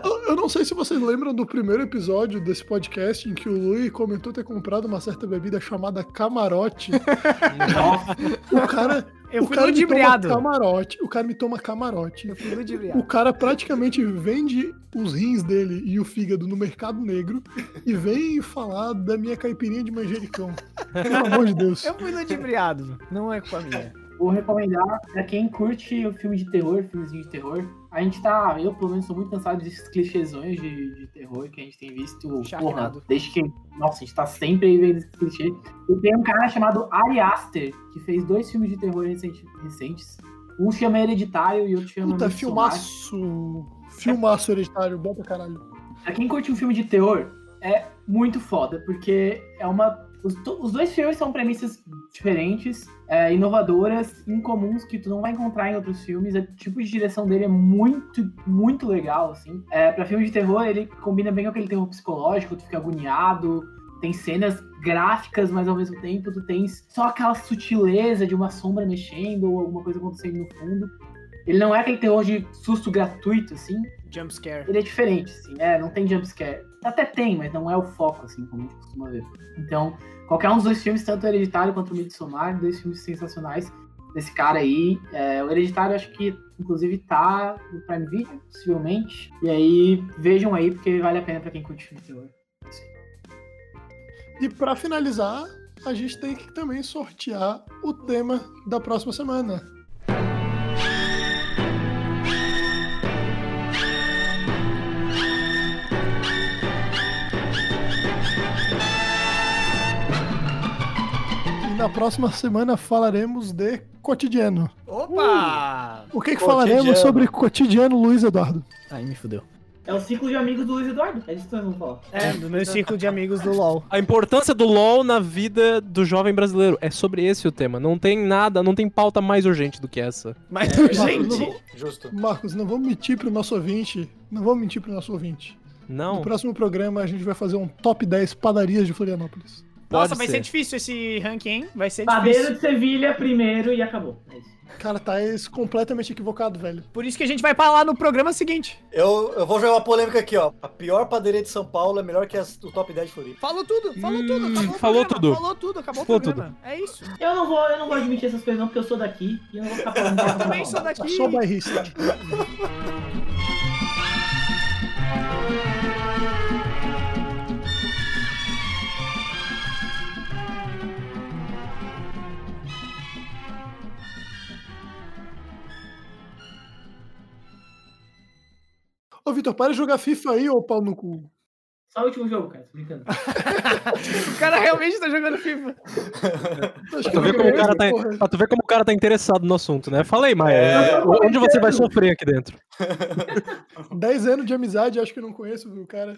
Eu, eu não sei se vocês lembram do primeiro episódio desse podcast em que o Lui comentou ter comprado uma certa bebida chamada camarote. O cara, Eu o fui cara me toma ludibriado. camarote. O cara me toma camarote. Eu fui O ludibriado. cara praticamente vende os rins dele e o fígado no mercado negro e vem falar da minha caipirinha de manjericão. Pelo amor de Deus. Eu fui ludibriado, não é culpa minha. Vou recomendar pra quem curte o filme de terror, filmezinho de terror. A gente tá, eu pelo menos sou muito cansado desses clichêsões de, de terror que a gente tem visto, porra, Sharknado. desde que, nossa, a gente tá sempre aí vendo esse clichê. E tem um cara chamado Ari Aster, que fez dois filmes de terror recente- recentes. Um chama Hereditário e outro chama Puta, filmaço. Filmaço hereditário, bom pra caralho. Pra quem curte um filme de terror, é muito foda, porque é uma. Os, os dois filmes são premissas diferentes, é, inovadoras, incomuns, que tu não vai encontrar em outros filmes. O tipo de direção dele é muito, muito legal, assim. É, pra filme de terror, ele combina bem com aquele terror psicológico, tu fica agoniado, tem cenas gráficas, mas ao mesmo tempo tu tens só aquela sutileza de uma sombra mexendo ou alguma coisa acontecendo no fundo. Ele não é aquele terror de susto gratuito, assim, Jump scare. ele é diferente, assim, é, não tem jumpscare. Até tem, mas não é o foco, assim, como a gente costuma ver. Então, qualquer um dos dois filmes, tanto o Hereditário quanto o Midsommar, dois filmes sensacionais desse cara aí. É, o Hereditário, acho que, inclusive, tá no Prime Video, possivelmente. E aí, vejam aí, porque vale a pena pra quem curte filme de terror. E pra finalizar, a gente tem que também sortear o tema da próxima semana. Na próxima semana falaremos de cotidiano. Opa! O que, que falaremos sobre cotidiano, Luiz Eduardo? Aí me fudeu. É o ciclo de amigos do Luiz Eduardo, é disso que nós vamos falar. É, do meu círculo de amigos do LoL. A importância do LoL na vida do jovem brasileiro. É sobre esse o tema. Não tem nada, não tem pauta mais urgente do que essa. Mas, Marcos, gente, não, vamos- Justo. Marcos, não vamos mentir pro nosso ouvinte. Não vamos mentir pro nosso ouvinte. No Não. próximo programa a gente vai fazer um top 10 padarias de Florianópolis. Pode Nossa, vai ser. ser difícil esse ranking, hein? Vai ser Padeiro difícil. de Sevilha primeiro e acabou. É isso. Cara, tá completamente equivocado, velho. Por isso que a gente vai falar no programa seguinte. Eu, eu vou jogar uma polêmica aqui, ó. A pior padaria de São Paulo é melhor que as- o top 10 de Floripa. Falou tudo, falou Hum, tudo, acabou o falou programa, tudo. Falou tudo, acabou Falou o programa. É isso. Eu não vou, eu não vou admitir essas coisas não, porque eu sou daqui e eu não vou ficar falando. Eu também sou daqui. Só bairrista. Ô, Vitor, para de jogar FIFA aí, ô pau no cu. Só o último jogo, cara, tô brincando. O cara realmente tá jogando FIFA. Pra tu, ver como o cara tá, pra tu ver como o cara tá interessado no assunto, né? Fala aí, Maia. É. Onde você vai sofrer aqui dentro? 10 anos de amizade, acho que eu não conheço o cara.